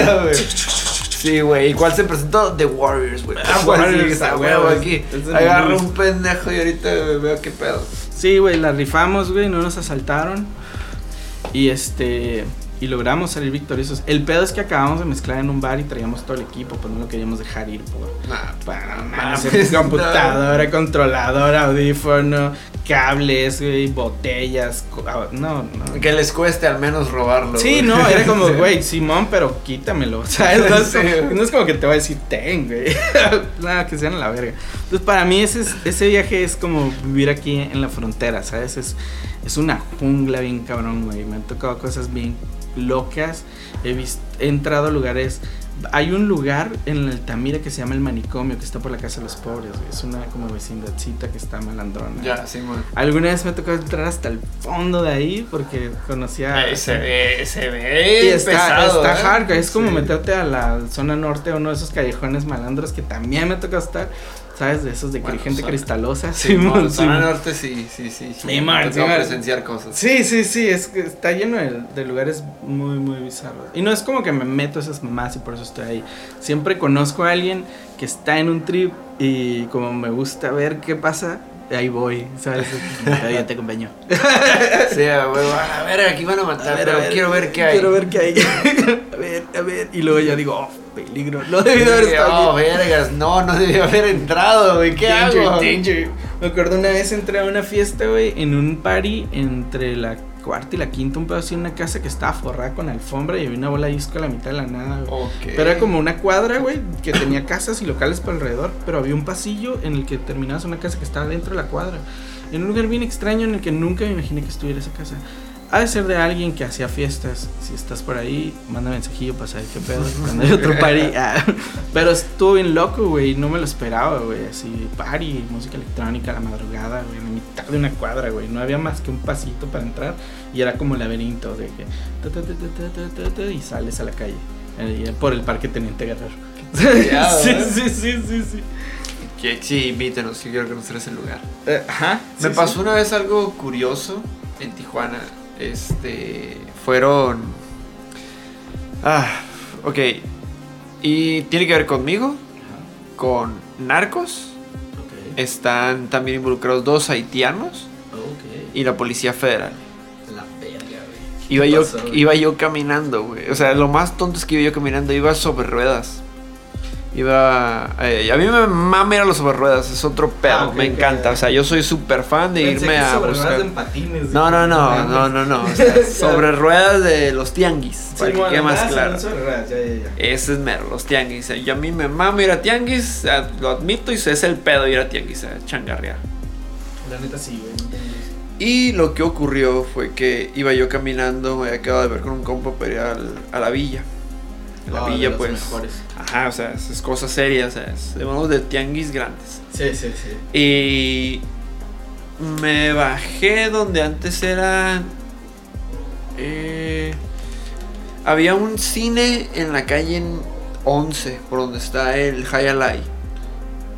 Sí, güey. ¿Y cuál se presentó? The Warriors, güey. Ah, ¿Cuál Warriors, sigue esa a huevo huevo, aquí? Agarro un pendejo y ahorita veo qué pedo. Sí, güey, la rifamos, güey, no nos asaltaron. Y este. Y logramos salir victoriosos. El pedo es que acabamos de mezclar en un bar y traíamos todo el equipo, pues no lo queríamos dejar ir por. Nah, Para mames, mames, computadora, controladora, audífono, cables, güey, botellas. ah, No, no. Que les cueste al menos robarlo. Sí, güey. no, era como, güey, Simón, pero quítamelo, ¿sabes? No es, como, no es como que te voy a decir, ten, güey. Nada, que sean a la verga. Entonces, para mí ese, es- ese viaje es como vivir aquí en la frontera, ¿sabes? Es, es una jungla bien cabrón, güey. Me han tocado cosas bien locas. He, visto, he entrado a lugares hay un lugar en el Altamira que se llama el manicomio, que está por la casa de los pobres, güey. Es una como vecindadcita que está malandrona. Ya, sí, man. Alguna vez me tocó entrar hasta el fondo de ahí porque conocía. Eh, se ve, se ve. Y está, pesado, está ¿eh? hardcore, es como Sí. meterte a la zona norte, uno de esos callejones malandros que también me toca estar, ¿sabes? De esos de Bueno, gente zona- cristalosa. Sí, Simón, zona Simón. norte sí, sí, sí. sí. Sí, tocó man. presenciar cosas. Sí, sí, sí, es que está lleno de, de lugares muy, muy bizarros. Y no es como que me meto a esas mamás y por eso estoy ahí. Siempre conozco a alguien que está en un trip y como me gusta ver qué pasa, ahí voy, ¿sabes? Ya te acompaño. Sí, a huevo, a ver, aquí van a matar, A ver, pero a ver, quiero ver qué hay. Quiero ver qué hay. a ver, a ver. Y luego ya digo, oh, peligro. No debí de haber estado Oh, aquí. vergas, no, no debí haber entrado, güey, ¿qué Danger, hago? danger. Me acuerdo una vez entré a una fiesta, güey, en un party entre la cuarta y la quinta, un pedo así, una casa que estaba forrada con alfombra y había una bola de disco a la mitad de la nada, güey. Pero era como una cuadra, güey, que tenía casas y locales por alrededor, pero había un pasillo en el que terminabas una casa que estaba dentro de la cuadra. En un lugar bien extraño en el que nunca me imaginé que estuviera esa casa. Ha de ser de alguien que hacía fiestas. Si estás por ahí, manda mensajillo para saber qué pedo. Cuando hay otro party. Ah, Pero estuvo bien loco, güey. No me lo esperaba, güey. Así, party, música electrónica a la madrugada, güey. En la mitad de una cuadra, güey. No había más que un pasito para entrar. Y era como laberinto de que. ta, ta, ta, y sales a la calle. eh, Por el parque Teniente Guerrero. tripeado, sí, ¿eh? sí, sí, sí, sí. Que- Sí, invítenos, que quiero conocer ese lugar. Eh, ajá. Me pasó una vez algo curioso en Tijuana. Este. Fueron. Ah, ok. Y tiene que ver conmigo, con narcos. Están también involucrados dos haitianos y la Policía Federal. La verga, güey. Iba ¿Qué yo, güey? iba yo caminando, güey. O sea, lo más tonto es que iba yo caminando, iba sobre ruedas. Iba. eh, a mí me mama ir a los sobre ruedas, es otro pedo, Ah, ok, me encanta. O sea, yo soy súper fan de Pensé irme que a sobre buscar. ruedas en patines, No, no, no, no, no, no. o sea, sobre ruedas de los tianguis, Sí, para que quede más ah, claro. sobre ruedas, ya, ya, ya. Ese es mero, los tianguis. Y a mí me mama ir a tianguis, eh, lo admito, y es el pedo ir a tianguis, a changarrear. La neta sí, güey. Y lo que ocurrió fue que iba yo caminando, me había quedado de ver con un compa para ir al- a la villa. La villa, pues. mejores. Ajá, o sea, es, es cosas serias, o sea, es, hablamos de tianguis grandes. Sí, sí, sí. Y me bajé donde antes era. eh, había un cine en la calle en 11, por donde está el Hayalai.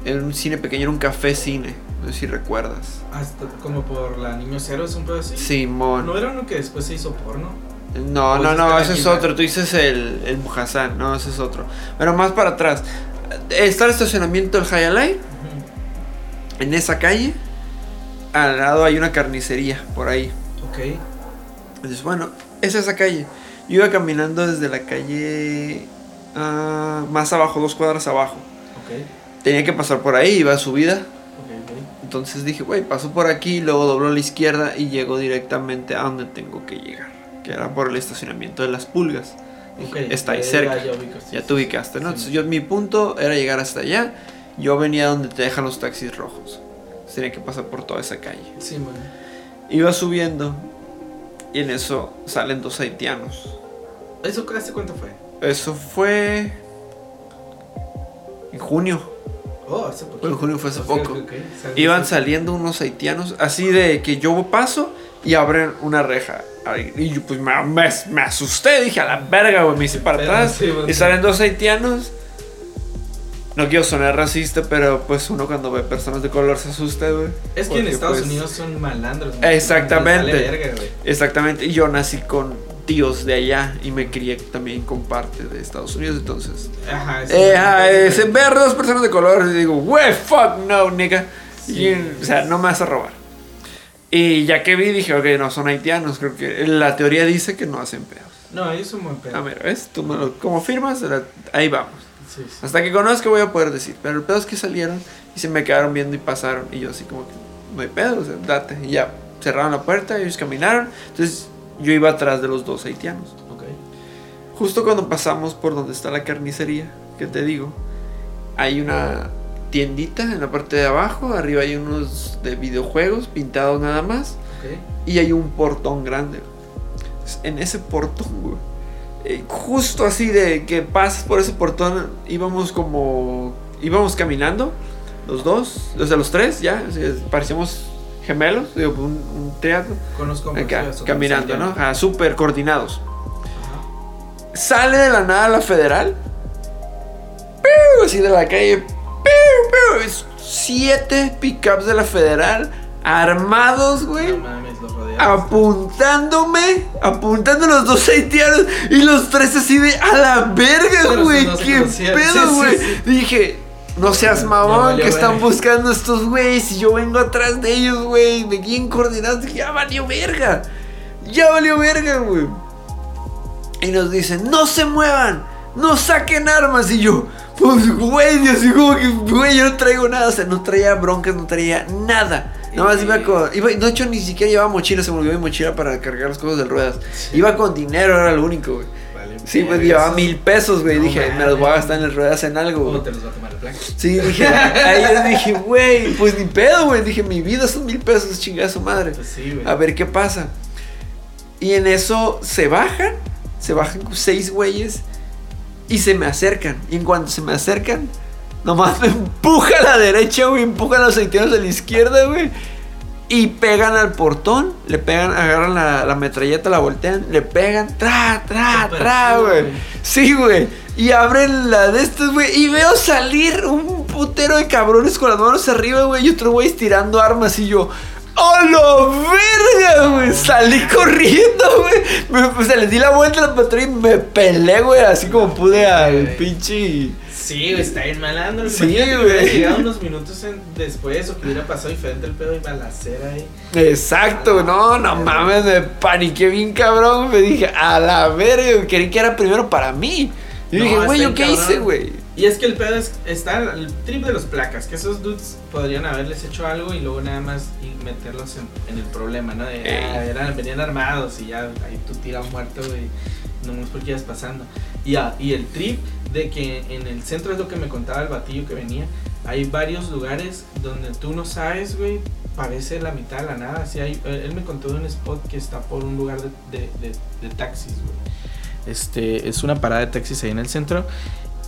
Era un cine pequeño, era un café cine. No sé si recuerdas. Hasta como por la Niño Cero es un pedo así. Simón. ¿No era uno que después se hizo porno? No, ¿O no, no, ese es otro. Tú dices el, el Mujasán, no, ese es otro. Pero más para atrás. Está el estacionamiento del Hayalai. En esa calle. Al lado hay una carnicería por ahí. Ok. Entonces, bueno, es esa calle. Yo iba caminando desde la calle ah, más abajo, dos cuadras abajo. Ok. Tenía que pasar por ahí, iba a subida. Ok, ok. Entonces dije, güey, paso por aquí, luego doblo a la izquierda y llego directamente a donde tengo que llegar. Que era por el estacionamiento de las pulgas. Dije, Ok, está ahí cerca. Ya, ubico, sí, Ya te ubicaste, ¿no? sí. Entonces yo mi punto era llegar hasta allá. Yo venía donde te dejan los taxis rojos. Entonces, tenía que pasar por toda esa calle. Sí, man. Iba subiendo y en eso salen dos haitianos. ¿Eso hace cuánto fue? Eso fue en junio. Oh, hace poco. En junio, fue hace poco. Iban sal- saliendo unos haitianos así de que yo paso y abren una reja. Ay, Y yo pues me, me- me asusté, dije a la verga, güey, me hice para Pero atrás. sí, bueno, Y salen dos haitianos. No quiero sonar racista, pero pues uno cuando ve personas de color se asusta, güey. Es que en Estados pues, Unidos son malandros. Exactamente. Verga. Exactamente, y yo nací con tíos de allá y me crié también con parte de Estados Unidos, entonces. Ajá. sí, Eh, sí, sí, ver dos personas de color y digo, wey, fuck no, nigga. Y, o sea, no me vas a robar. Y ya que vi, dije, ok, no son haitianos. Creo que la teoría dice que no hacen pedos. No, ellos son buen pedo. Ah, mira, ¿ves? Tú me lo como firmas, La- ahí vamos. Sí, sí. Hasta que conozca voy a poder decir. Pero el pedo es que salieron y se me quedaron viendo y pasaron. Y yo así como que, no hay pedo, o sea, date. Y ya cerraron la puerta, ellos caminaron. Entonces yo iba atrás de los dos haitianos. Ok. Justo cuando pasamos por donde está la carnicería, que te digo, hay una tiendita en la parte de abajo, arriba hay unos de videojuegos pintados nada más, y hay un portón grande. En ese portón, güey, eh, justo así de que pasas por ese portón, íbamos como. íbamos caminando, los dos, o sea, los tres, ya, parecíamos gemelos, digo, un, un teatro. Conozco Acá, caminando, ¿no? súper coordinados. Ajá. Sale de la nada la federal. ¡Piu! Así de la calle. Siete pickups de la federal. Armados, güey. Apuntándome, apuntando a los dos haitianos y los tres así de a la verga, güey. ¿Qué pedo, güey? Dije, no seas mamón, que están buscando estos güeyes y yo vengo atrás de ellos, güey. Me bien coordinados. Dije, ya valió verga. Ya valió verga, güey. Y nos dicen, no se muevan, no saquen armas. Y yo, pues, güey, y así como que, güey, yo no traigo nada. O sea, no traía broncas, no traía nada. Nada más iba con. Iba, de hecho, ni siquiera llevaba mochila, se me olvidó mi mochila para cargar las cosas de ruedas. Iba con dinero, era lo único, güey. Vale, Sí, pues llevaba mil pesos, güey. No dije, me los voy a gastar en las ruedas en algo, ¿Cómo te los va a tomar el plan? Sí, dije, ahí dije, güey, pues ni pedo, güey. Dije, mi vida son mil pesos, chingada su madre. Pues sí, güey. A ver qué pasa. Y en eso se bajan, se bajan seis güeyes y se me acercan. Y en cuanto se me acercan, nomás me empuja a la derecha, güey, empujan a los haitianos a la izquierda, güey. Y pegan al portón, le pegan, agarran la, la metralleta, la voltean, le pegan, tra, tra, tra, güey. Sí, güey. Y abren la de estos, güey. Y veo salir un putero de cabrones con las manos arriba, güey. Y otro güey estirando armas. Y yo, ¡Oh, la verga, güey! Salí corriendo, güey. Me, o sea, le di la vuelta a la patrulla y me pelé, güey. Así como pude al pinche. Sí, güey, está bien malandro. Sí, Imagínate güey. llegado unos minutos en- después o que hubiera pasado diferente el pedo y balacera ahí. Exacto, no, no mames, me paniqué bien cabrón. Me dije, a la verga, güey, creí que era primero para mí. Y No, dije, güey, ¿yo qué hice, güey? Y es que el pedo es, está el trip de los placas, que esos dudes podrían haberles hecho algo y luego nada más y meterlos en, en el problema, ¿no? De, ah, eran, venían armados y ya ahí tú tiras muerto, güey, no es porque ibas pasando. Y, ah, y el trip de que en el centro es lo que me contaba el batillo que venía, hay varios lugares donde tú no sabes, güey, parece la mitad de la nada. Así hay, él él me contó de un spot que está por un lugar de, de, de- de taxis, güey. Este, es una parada de taxis ahí en el centro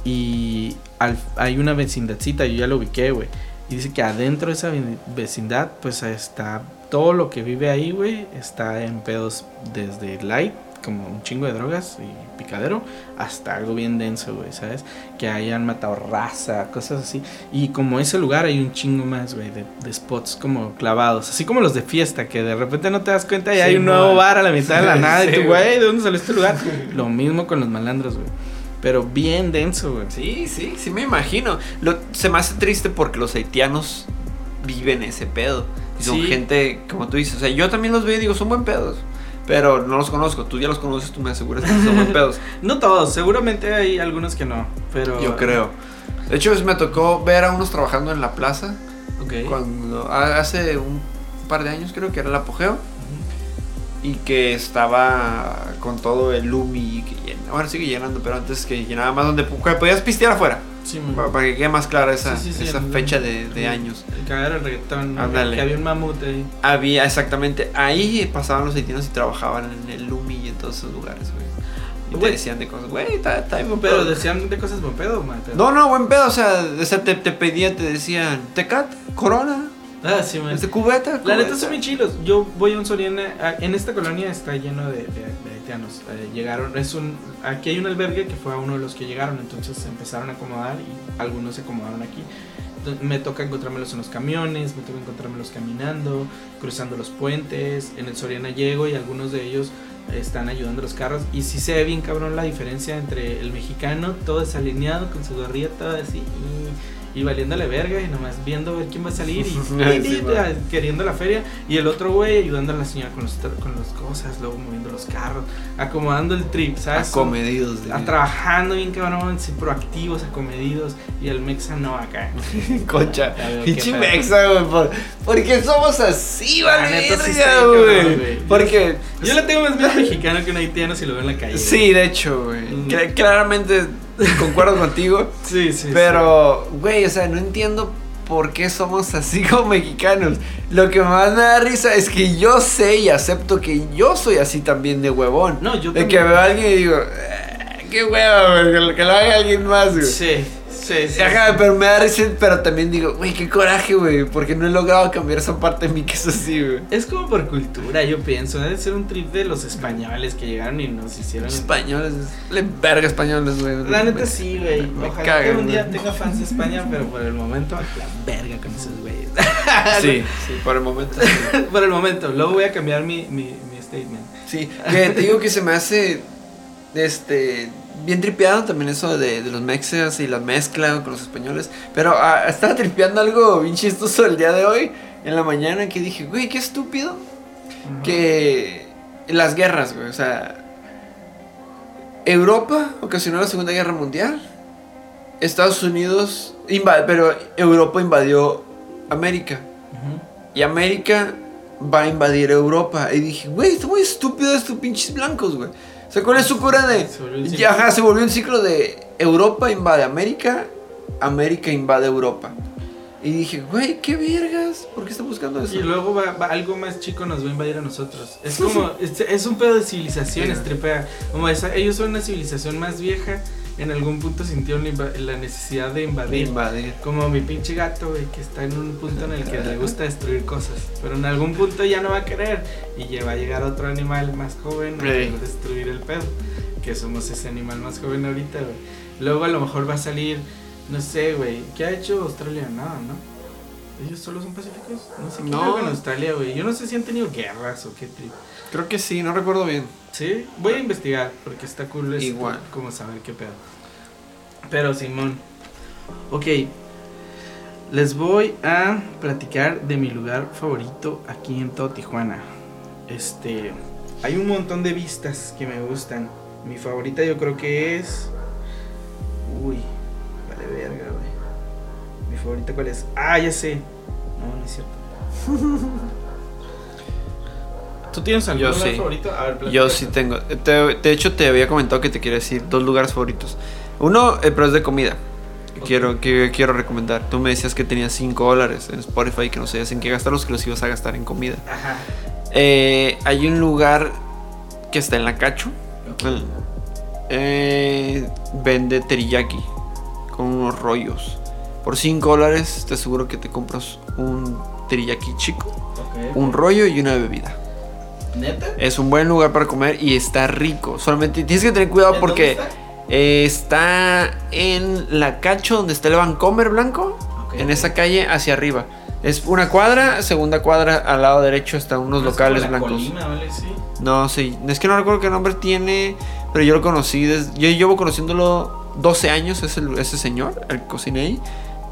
y al- hay una vecindadcita, yo ya lo ubiqué, güey. Y dice que adentro de esa ve- vecindad, pues está todo lo que vive ahí, güey, está en pedos desde light, como un chingo de drogas y picadero, hasta algo bien denso, güey, ¿sabes? Que hayan matado raza, cosas así. Y como ese lugar hay un chingo más, güey, de, de spots como clavados, así como los de fiesta, que de repente no te das cuenta y hay un nuevo bar a la mitad de la nada y tú, güey, ¿de dónde salió este lugar? Lo mismo con los malandros, güey. Pero bien denso, güey. Sí, sí, sí me imagino. Lo- se me hace triste porque los haitianos viven ese pedo. Y son Sí. gente, como tú dices, o sea, yo también los veo y digo, son buen pedos. Pero no los conozco, tú ya los conoces, tú me aseguras que son buen pedos. No todos, seguramente hay algunos que no, pero... Yo creo. De hecho, me tocó ver a unos trabajando en la plaza Ok. cuando hace un par de años creo que era el apogeo. Y que estaba con todo el Lumi que llena- bueno sigue llenando pero antes que llenaba más donde podías pistear afuera Sí, para, para que quede más clara esa, Sí, sí, sí, esa el- fecha de, de el- años El cagadero del reggaetón. Que había un mamut ahí. había exactamente ahí pasaban los haitianos y trabajaban en el Lumi y en todos esos lugares güey y te decían de cosas güey está, buen Pero pedo". decían de cosas buen pedo, pero- no no buen pedo o sea, o sea, te, te pedían te decían tecat corona Ah, sí, man. este cubeta La cubeta". neta son bien chilos. Yo voy a un Soriana. En esta colonia está lleno de, de- de haitianos. Eh, llegaron. Es un. Aquí hay un albergue que fue a uno de los que llegaron. Entonces se empezaron a acomodar y algunos se acomodaron aquí. Entonces, me toca encontrármelos en los camiones, me toca encontrármelos caminando, cruzando los puentes. En el Soriana llego y algunos de ellos están ayudando los carros. Y sí se ve bien cabrón la diferencia entre el mexicano, todo desalineado, con su gorrilla toda así. Y, y valiéndole verga y nomás viendo a ver quién va a salir y, Sí, y- man. queriendo la feria. Y el otro güey ayudando a la señora con, los, con las cosas, luego moviendo los carros, acomodando el trip, ¿sabes? acomedidos de- A- trabajando bien cabrón, sí, proactivos, acomedidos. Y el mexa no acá. Concha, pinche mexa, güey. Por, porque somos así, vale, sí bien güey. Porque. Yo le tengo más miedo mexicano que un haitiano si lo veo en la calle. Sí, de hecho, güey. Mm. Cla- Claramente concuerdo contigo. sí, sí. Pero, güey, o sea, no entiendo por qué somos así como mexicanos. Lo que más me da risa es que yo sé y acepto que yo soy así también de huevón. No, yo De también. que veo a alguien y digo, "Eh, qué hueva, güey, que lo- que lo haga alguien más, güey. Sí, sí, sí. Ajá, pero me da risa, pero también digo, güey, qué coraje, güey, porque no he logrado cambiar esa parte de mí que es así, güey. Es como por cultura, yo pienso. Debe ser un trip de los españoles que llegaron y nos hicieron. Españoles, le verga españoles, güey. La neta sí, güey. Ojalá cagan, que un día güey. tenga fans de España, pero por el momento, la verga con esos güeyes. Sí, sí, por el momento. sí. por el momento. Luego voy a cambiar mi, mi, mi statement. Sí, que te digo que se me hace este bien tripeado también eso de, de los mexas y la mezcla con los españoles. Pero ah, estaba tripeando algo bien chistoso el día de hoy, en la mañana, que dije, güey, qué estúpido. Que las guerras, güey, o sea, Europa ocasionó la Segunda Guerra Mundial. Estados Unidos, pero Europa invadió América. Y América va a invadir Europa. Y dije, güey, está muy estúpido estos pinches blancos, güey. Sea, ¿cuál es su cura de...? Se ajá, se volvió un ciclo de Europa invade América, América invade Europa. Y dije, güey, qué vergas, ¿por qué está buscando eso? Y luego va, va- algo más chico nos va a invadir a nosotros. Es como, es, es un pedo de civilizaciones, Sí. tripea. Como esa, ellos son una civilización más vieja, en algún punto sintieron la, necesidad de De invadir. invadir. Como mi pinche gato, güey, que está en un punto en el que le gusta destruir cosas. Pero en algún punto ya no va a querer. Y ya va a llegar otro animal más joven a Sí. destruir el pedo. Que somos ese animal más joven ahorita, güey. Luego a lo mejor va a salir, no sé, güey. ¿Qué ha hecho Australia? Nada, ¿no? ¿Ellos solo son pacíficos? No sé qué No. en Australia, güey. Yo no sé si han tenido guerras o qué trip. Creo que sí, no recuerdo bien. Sí, voy a investigar porque está cool esto, Igual. como saber qué pedo. Pero Simón, ok, les voy a platicar de mi lugar favorito aquí en todo Tijuana. Este, hay un montón de vistas que me gustan. Mi favorita yo creo que es, uy, vale verga, güey. Mi favorita cuál es? Ah, ya sé. No, no es cierto. ¿Tú tienes algún Yo lugar sí. favorito? A ver, Yo sí tengo. Te- de hecho, te había comentado que te quiero decir dos lugares favoritos. Uno, eh, pero es de comida. Quiero, que quiero recomendar. Tú me decías que tenías 5 dólares en Spotify que no sabías en qué gastarlos, que los ibas a gastar en comida. Ajá. Eh, hay un lugar que está en la Cacho. eh, vende teriyaki con unos rollos. Por 5 dólares te aseguro que te compras un teriyaki chico, un rollo y una bebida. ¿Neta? Es un buen lugar para comer y está rico. Solamente tienes que tener cuidado ¿En porque dónde eh, está en la Cacho donde está el Vancomer blanco. Ok. En esa calle hacia arriba. Es una cuadra, segunda cuadra al lado derecho están unos ¿No es locales la blancos. Colima, ¿vale? Sí. No, sí. Es que no recuerdo qué nombre tiene, pero yo lo conocí. Desde, yo llevo conociéndolo 12 años, ese, ese señor, el ahí.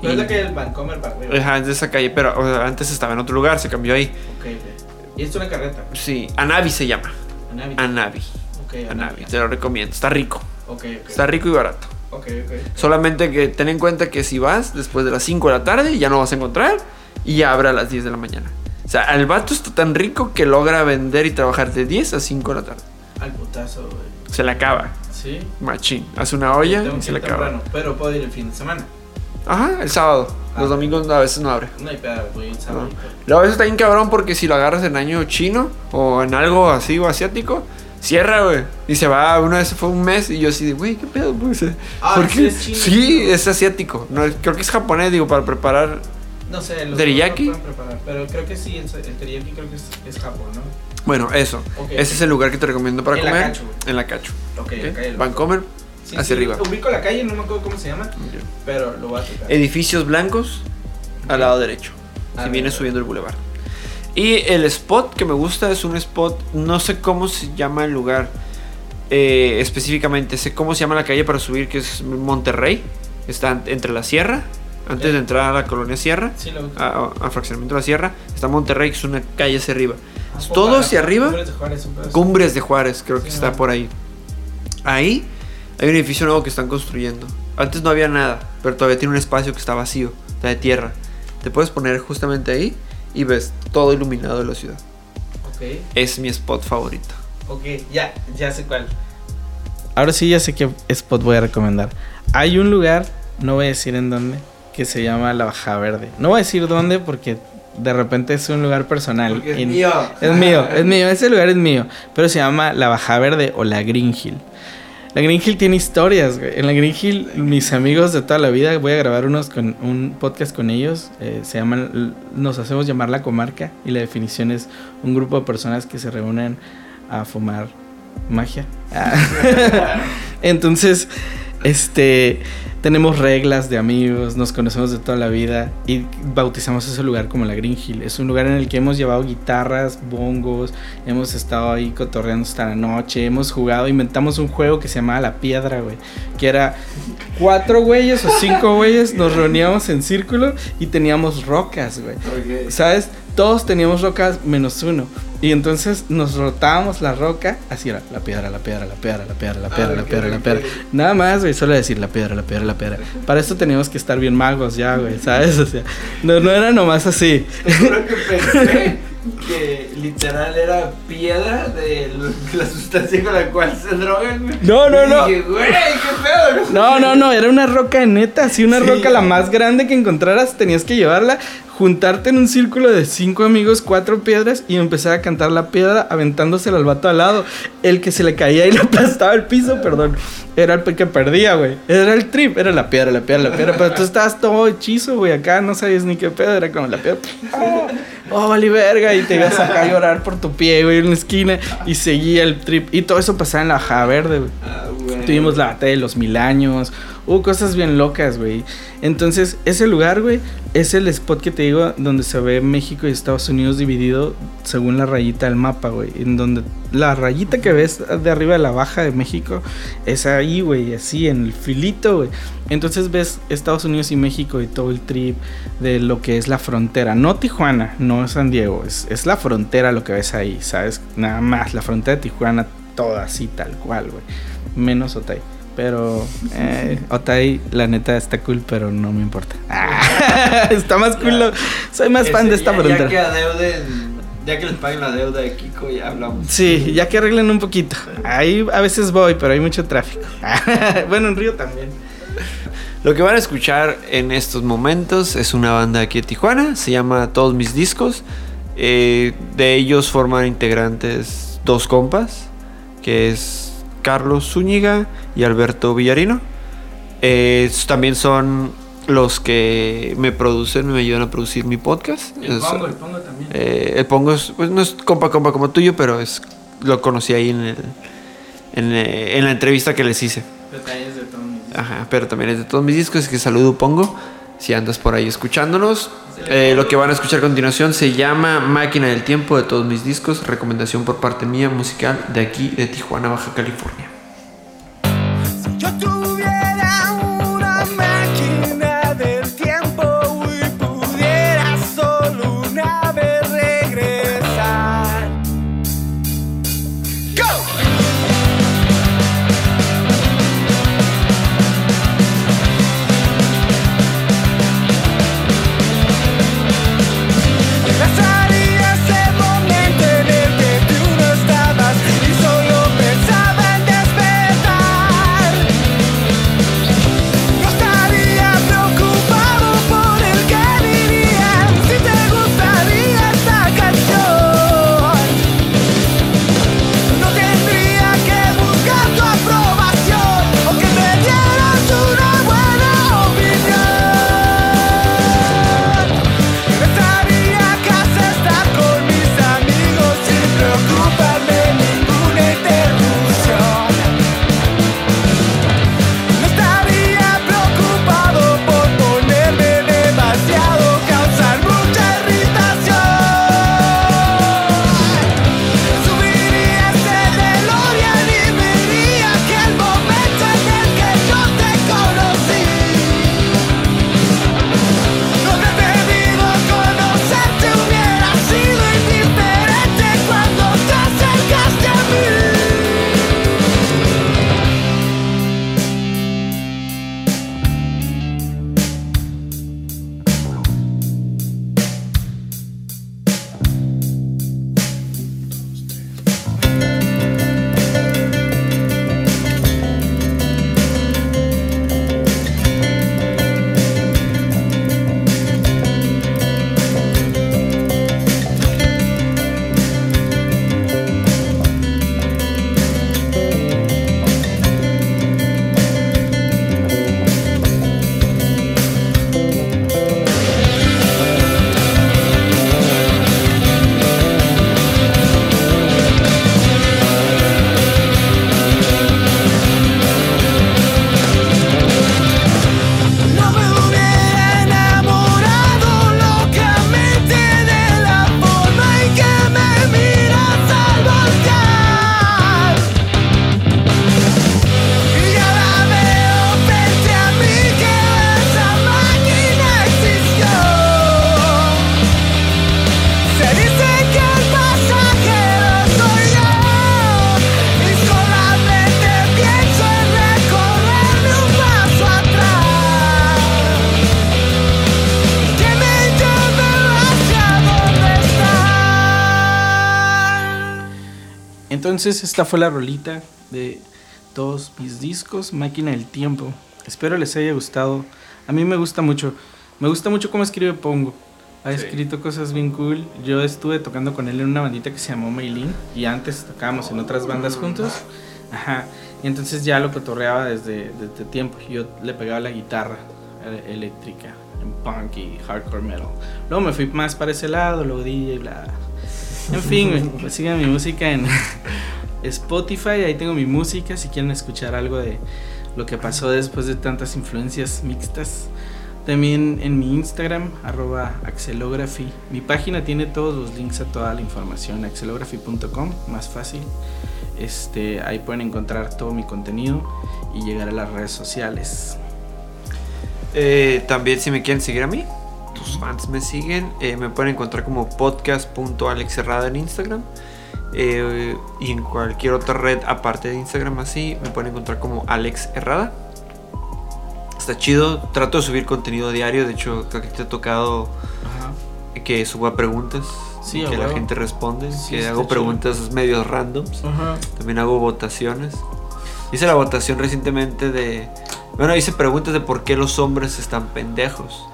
Pero es la que el Vancomer para arriba. Ajá, es de esa calle, pero o sea, antes estaba en otro lugar, se cambió ahí. Ok, ok. Y es una carreta. Sí, Anavi se llama. Anavi. Anavi. Ok, Anavi, te lo recomiendo. Está rico. Ok, ok. Está rico y barato. Solamente que ten en cuenta que si vas después de las 5 de la tarde ya no vas a encontrar y ya abre a las 10 de la mañana. O sea, el vato está tan rico que logra vender y trabajar de 10 a 5 de la tarde. Al putazo, güey. Se le acaba. Sí. Machín. Hace una olla y se le acaba. temprano, pero puedo ir el fin de semana. Ajá, el sábado. Ah. Los domingos a veces no abre. No hay pedo, voy el sábado. Luego a veces está bien cabrón porque si lo agarras en año chino o en algo así o asiático, cierra, güey. Y se va, una vez fue un mes y yo así de, güey, ¿qué pedo? Eh, Ah, ¿por sí qué? es chino. Sí, es asiático. No, creo que es japonés, digo, para preparar. No sé, los ¿Teriyaki? no preparar, pero creo que sí, el, el teriyaki creo que es, es Japón, ¿no? Bueno, eso. Ok, Ese ok. es el lugar que te recomiendo para En la comer. Cacho, güey. En la cacho. Ok, ¿ok? ok. lo- Vancomer, Sí, hacia sí, arriba. Ubico la calle, no me acuerdo cómo se llama, pero lo voy a tocar. Edificios blancos al lado derecho. A Si ver. subiendo el boulevard. Y el spot que me gusta es un spot, no sé cómo se llama el lugar eh, específicamente, sé cómo se llama la calle para subir, que es Monterrey. Está entre la sierra, antes de entrar a la colonia Sierra, Sí, a, a fraccionamiento de la Sierra, está Monterrey, que es una calle hacia arriba. Ah, todo hacia arriba, Cumbres de Juárez. Cumbres de Juárez, creo que está por ahí. Ahí hay un edificio nuevo que están construyendo. Antes no había nada, pero todavía tiene un espacio que está vacío, está de tierra. Te puedes poner justamente ahí y ves todo iluminado de la ciudad. Ok, Es mi spot favorito. ok, ya, ya sé cuál. Ahora sí ya sé qué spot voy a recomendar. Hay un lugar, no voy a decir en dónde, que se llama La Baja Verde. No voy a decir dónde porque de repente es un lugar personal. Porque es Y- mío. Es mío, es mío, ese lugar es mío. Pero se llama La Baja Verde o la Green Hill. La Green Hill tiene historias, güey. En la Green Hill, mis amigos de toda la vida, voy a grabar unos con un podcast con ellos. eh, se llaman, nos hacemos llamar la comarca. Y la definición es un grupo de personas que se reúnen a fumar magia. Ah. Entonces, este, tenemos reglas de amigos, nos conocemos de toda la vida y bautizamos ese lugar como la Green Hill. Es un lugar en el que hemos llevado guitarras, bongos, hemos estado ahí cotorreando hasta la noche, hemos jugado, inventamos un juego que se llamaba La Piedra, güey, que era cuatro güeyes o cinco güeyes, nos reuníamos en círculo y teníamos rocas, güey. ¿Sabes? Todos teníamos rocas menos uno. Y entonces nos rotábamos la roca, así era, la piedra, la piedra, la piedra, la piedra, la piedra, la piedra, la piedra. Nada más, güey, solo decir la piedra, la piedra, la piedra. Para esto teníamos que estar bien magos ya, güey, ¿sabes? O sea, no, no era nomás así. Que pensé que literal era piedra de lo- la sustancia con la cual se drogan, güey. No, no, Y no. Dije, güey, qué pedo. No, no, no, era una roca neta, así una Sí. roca la más grande que encontraras, tenías que llevarla, juntarte en un círculo de cinco amigos, cuatro piedras y empezar a cantar la piedra aventándosela al vato al lado. El que se le caía y le aplastaba el piso, perdón, era el que perdía, güey. Era el trip, era la piedra, la piedra, la piedra, pero tú estabas todo hechizo, güey, acá no sabías ni qué pedo, era como la piedra. Oh, oh, vale verga, y te ibas acá a llorar por tu pie, güey, en la esquina y seguía el trip. Y todo eso pasaba en la Baja Verde, güey. Ah, güey. Tuvimos la batalla de los mil años. Hubo cosas bien locas, güey. Entonces, ese lugar, güey, es el spot que te digo donde se ve México y Estados Unidos dividido según la rayita del mapa, güey. En donde la rayita que ves de arriba de la baja de México es ahí, güey, así, en el filito, güey. Entonces ves Estados Unidos y México y todo el trip de lo que es la frontera. No Tijuana, no San Diego. Es, es la frontera lo que ves ahí, ¿sabes? Nada más, la frontera de Tijuana, toda así, tal cual, güey. Menos Otay. Pero eh, Otay, la neta, está cool, pero no me importa. Ah, está más cool. lo- Soy más fan de esta ya, frontera. Ya que adeuden, ya que les paguen la deuda de Kiko, ya hablamos. Sí, ya que arreglen un poquito. Ahí a veces voy, pero hay mucho tráfico. bueno, en Río también. Lo que van a escuchar en estos momentos es una banda aquí de Tijuana, se llama Todos Mis Discos. Eh, de ellos forman integrantes dos compas, que es Carlos Zúñiga y Alberto Villarino. Eh, también son los que me producen, me ayudan a producir mi podcast. El Es- pongo, el pongo también. eh, el Pongo es, pues, no es compa compa como tuyo, pero es lo conocí ahí en, el, en, eh, en la entrevista que les hice. Detalles de todo mi- Ajá, pero también es de todos mis discos, que saludo Pongo, si andas por ahí escuchándonos. Eh, lo que van a escuchar a continuación se llama Máquina del Tiempo de todos mis discos, recomendación por parte mía musical de aquí, de Tijuana, Baja California. Entonces, esta fue la rolita de todos mis discos, Máquina del Tiempo. Espero les haya gustado. A mí me gusta mucho. Me gusta mucho cómo escribe Pongo. Ha Sí. escrito cosas bien cool. Yo estuve tocando con él en una bandita que se llamó Maylin. Y antes tocábamos en otras bandas juntos. Ajá. Y entonces ya lo cotorreaba desde, desde tiempo. Yo le pegaba la guitarra eh, eléctrica en punk y hardcore metal. Luego me fui más para ese lado, luego DJ y bla. En fin, pues sigan mi música en Spotify. Ahí tengo mi música. Si quieren escuchar algo de lo que pasó después de tantas influencias mixtas. También en mi Instagram, arroba axelography. Mi página tiene todos los links a toda la información, axelography.com, más fácil. Este, ahí pueden encontrar todo mi contenido y llegar a las redes sociales. Eh, también si me quieren seguir a mí, tus fans me siguen, eh, me pueden encontrar como podcast.alexherrada en Instagram. eh, y en cualquier otra red aparte de Instagram así, me pueden encontrar como Alex Herrada. Está chido, trato de subir contenido diario, de hecho creo que te ha tocado Ajá. que suba preguntas, Sí, que la gente responde, Sí, que hago chido. preguntas medio randoms. Ajá. También hago votaciones. Hice la votación recientemente de... Bueno, hice preguntas de por qué los hombres están pendejos.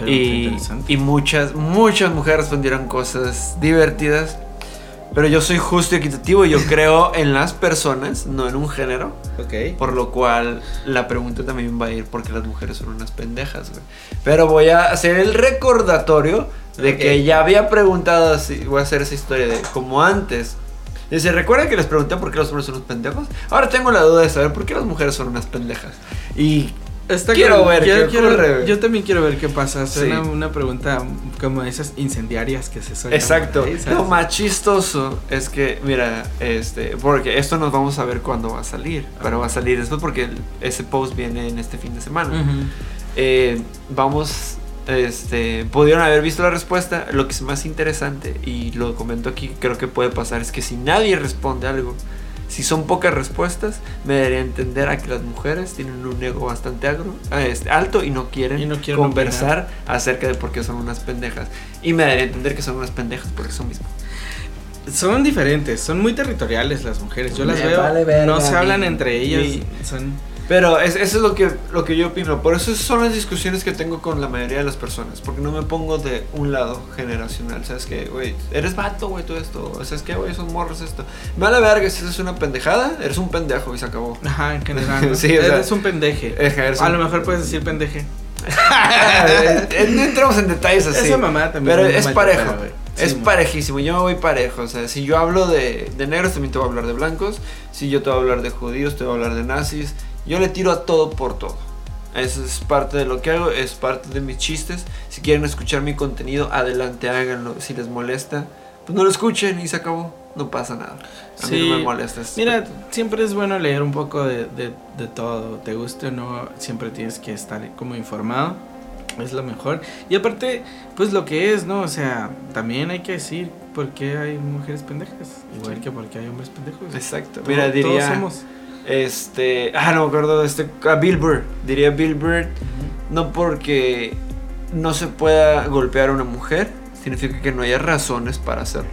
Pero y, interesante. y muchas, muchas mujeres respondieron cosas divertidas. Pero yo soy justo y equitativo y yo creo en las personas, no en un género. Ok. Por lo cual la pregunta también va a ir porque las mujeres son unas pendejas, güey. Pero voy a hacer el recordatorio de Ok. que ya había preguntado voy a hacer esa historia de como antes. Dice, ¿recuerdan que les pregunté por qué los hombres son unos pendejos? Ahora tengo la duda de saber por qué las mujeres son unas pendejas. Y Está Quiero ver Quiero- qué ocurre. Yo también quiero ver qué pasa. Suena Sí. una pregunta como esas incendiarias que se suelen. Exacto. ahí, ¿sabes? Lo más chistoso es que, mira, este, porque esto nos vamos a ver cuándo va a salir. Pero va a salir después porque ese post viene en este fin de semana. Ujú. Eh, vamos, este, pudieron haber visto la respuesta. Lo que es más interesante, y lo comento aquí, creo que puede pasar, es que si nadie responde algo, si son pocas respuestas, me daría a entender a que las mujeres tienen un ego bastante agro, ah, este, alto y no quieren, Y no quieren conversar acerca de por qué son unas pendejas. Y me daría a entender que son unas pendejas porque son mismo. Son diferentes, son muy territoriales las mujeres. Yo las veo, vale verga, no se hablan entre ellas. Son Pero es- eso es lo que, lo que yo opino. Por eso son las discusiones que tengo con la mayoría de las personas. Porque no me pongo de un lado generacional. ¿Sabes qué, güey? Eres vato, güey, todo esto. ¿Sabes qué, güey? Son morros esto. Me vale verga si eso es una pendejada. Eres un pendejo y se acabó. Ajá, en general. ¿no? Sí, o sea- Eres un pendeje. A lo mejor puedes decir pendeje. Eh, no entramos en detalles así. Esa mamá también Pero es parejo. es man. parejísimo. Yo me voy parejo. O sea, si yo hablo de, de negros, también te voy a hablar de blancos. Si yo te voy a hablar de judíos, te voy a hablar de nazis. Yo le tiro a todo por todo. Eso es parte de lo que hago, es parte de mis chistes. Si quieren escuchar mi contenido, adelante, háganlo. Si les molesta, pues no lo escuchen y se acabó. No pasa nada. A mí no me molesta. ese Mira, aspecto. siempre es bueno leer un poco de, de- de todo. Te guste o no, siempre tienes que estar como informado. Es lo mejor. Y aparte, pues lo que es, ¿no? O sea, también hay que decir por qué hay mujeres pendejas. Igual Sí. que por qué hay hombres pendejos. Exacto. Mira, todos diría. somos. Este. Ah, no me acuerdo de este. A Bill Burr. Diría Bill Burr. No porque no se pueda golpear a una mujer, significa que no haya razones para hacerlo.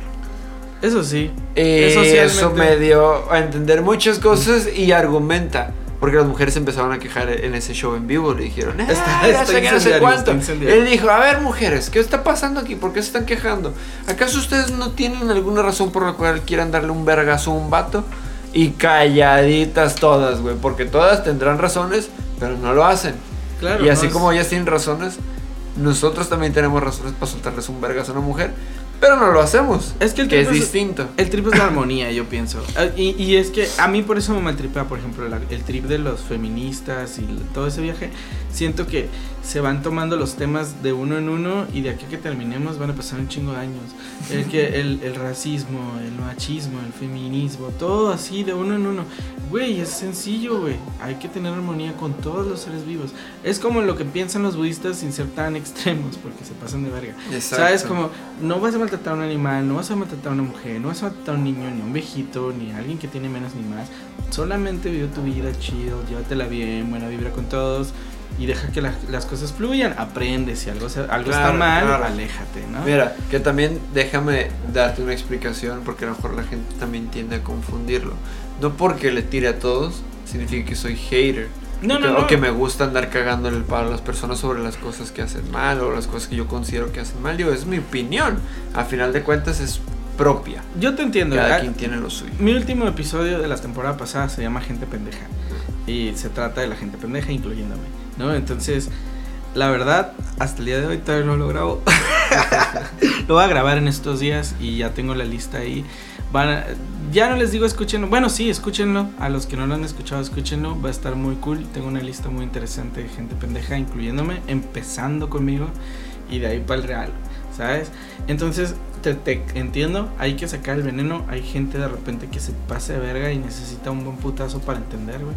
Eso sí. Eh, socialmente- eso me dio a entender muchas cosas y argumenta. Porque las mujeres empezaron a quejar en ese show en vivo. Le dijeron, "Ah, Está- ya está que no sé cuánto". está. Él dijo, a ver, mujeres, ¿qué está pasando aquí? ¿Por qué se están quejando? ¿Acaso ustedes no tienen alguna razón por la cual quieran darle un vergazo a un vato? Y calladitas todas, güey. Porque todas tendrán razones, pero no lo hacen. Claro. y así no como ellas tienen razones, nosotros también tenemos razones para soltarles un vergazo a una mujer. Pero no lo hacemos. Es que el que es distinto. El trip es la armonía, yo pienso. Ah, Y, y es que a mí por eso me maltripea, por ejemplo, la- el trip de los feministas y todo ese viaje. Siento que se van tomando los temas de uno en uno y de aquí a que terminemos van a pasar un chingo de años. El, que, el, el racismo, el machismo, el feminismo, todo así de uno en uno. Güey, es sencillo, güey. Hay que tener armonía con todos los seres vivos. Es como lo que piensan los budistas sin ser tan extremos, porque se pasan de verga. Exacto. ¿Sabes? Como no vas a maltratar a un animal, no vas a maltratar a una mujer, no vas a maltratar a un niño, ni a un viejito, ni a alguien que tiene menos ni más. Solamente vive tu vida chido, llévatela bien, buena vibra con todos. Y deja que la- las cosas fluyan, aprende, si algo, se- algo está Claro, mal, claro. aléjate, ¿no? Mira, que también déjame darte una explicación porque a lo mejor la gente también tiende a confundirlo. No porque le tire a todos significa que soy hater. No, no, no. o que me gusta andar cagando el palo a las personas sobre las cosas que hacen mal o las cosas que yo considero que hacen mal. Digo, es mi opinión. A final de cuentas es propia. Yo te entiendo. Cada quien tiene lo suyo. Mi último episodio de la temporada pasada se llama Gente Pendeja. Y se trata de la gente pendeja, incluyéndome. ¿No? Entonces, la verdad, hasta el día de hoy todavía no lo grabo. lo voy a grabar en estos días y ya tengo la lista ahí. Van a- ya no les digo escúchenlo. Bueno, sí, escúchenlo. A los que no lo han escuchado, escúchenlo. Va a estar muy cool. Tengo una lista muy interesante de gente pendeja, incluyéndome, empezando conmigo. Y de ahí para el real. ¿Sabes? Entonces, te, te entiendo. Hay que sacar el veneno. Hay gente de repente que se pase de verga y necesita un buen putazo para entender, güey.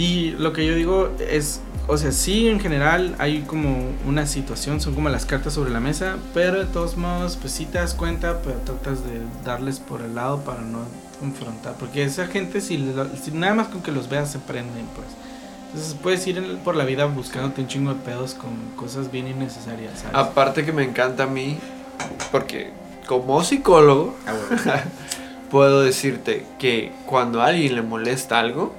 Y lo que yo digo es, o sea, sí, en general hay como una situación, son como las cartas sobre la mesa, pero de todos modos, pues sí te das cuenta, pero tratas de darles por el lado para no confrontar, porque esa gente, si, lo- si nada más con que los veas, se prenden, pues. Entonces puedes ir en- por la vida buscándote un chingo de pedos con cosas bien innecesarias, ¿sabes? Aparte que me encanta a mí, porque como psicólogo, Ah, bueno. puedo decirte que cuando a alguien le molesta algo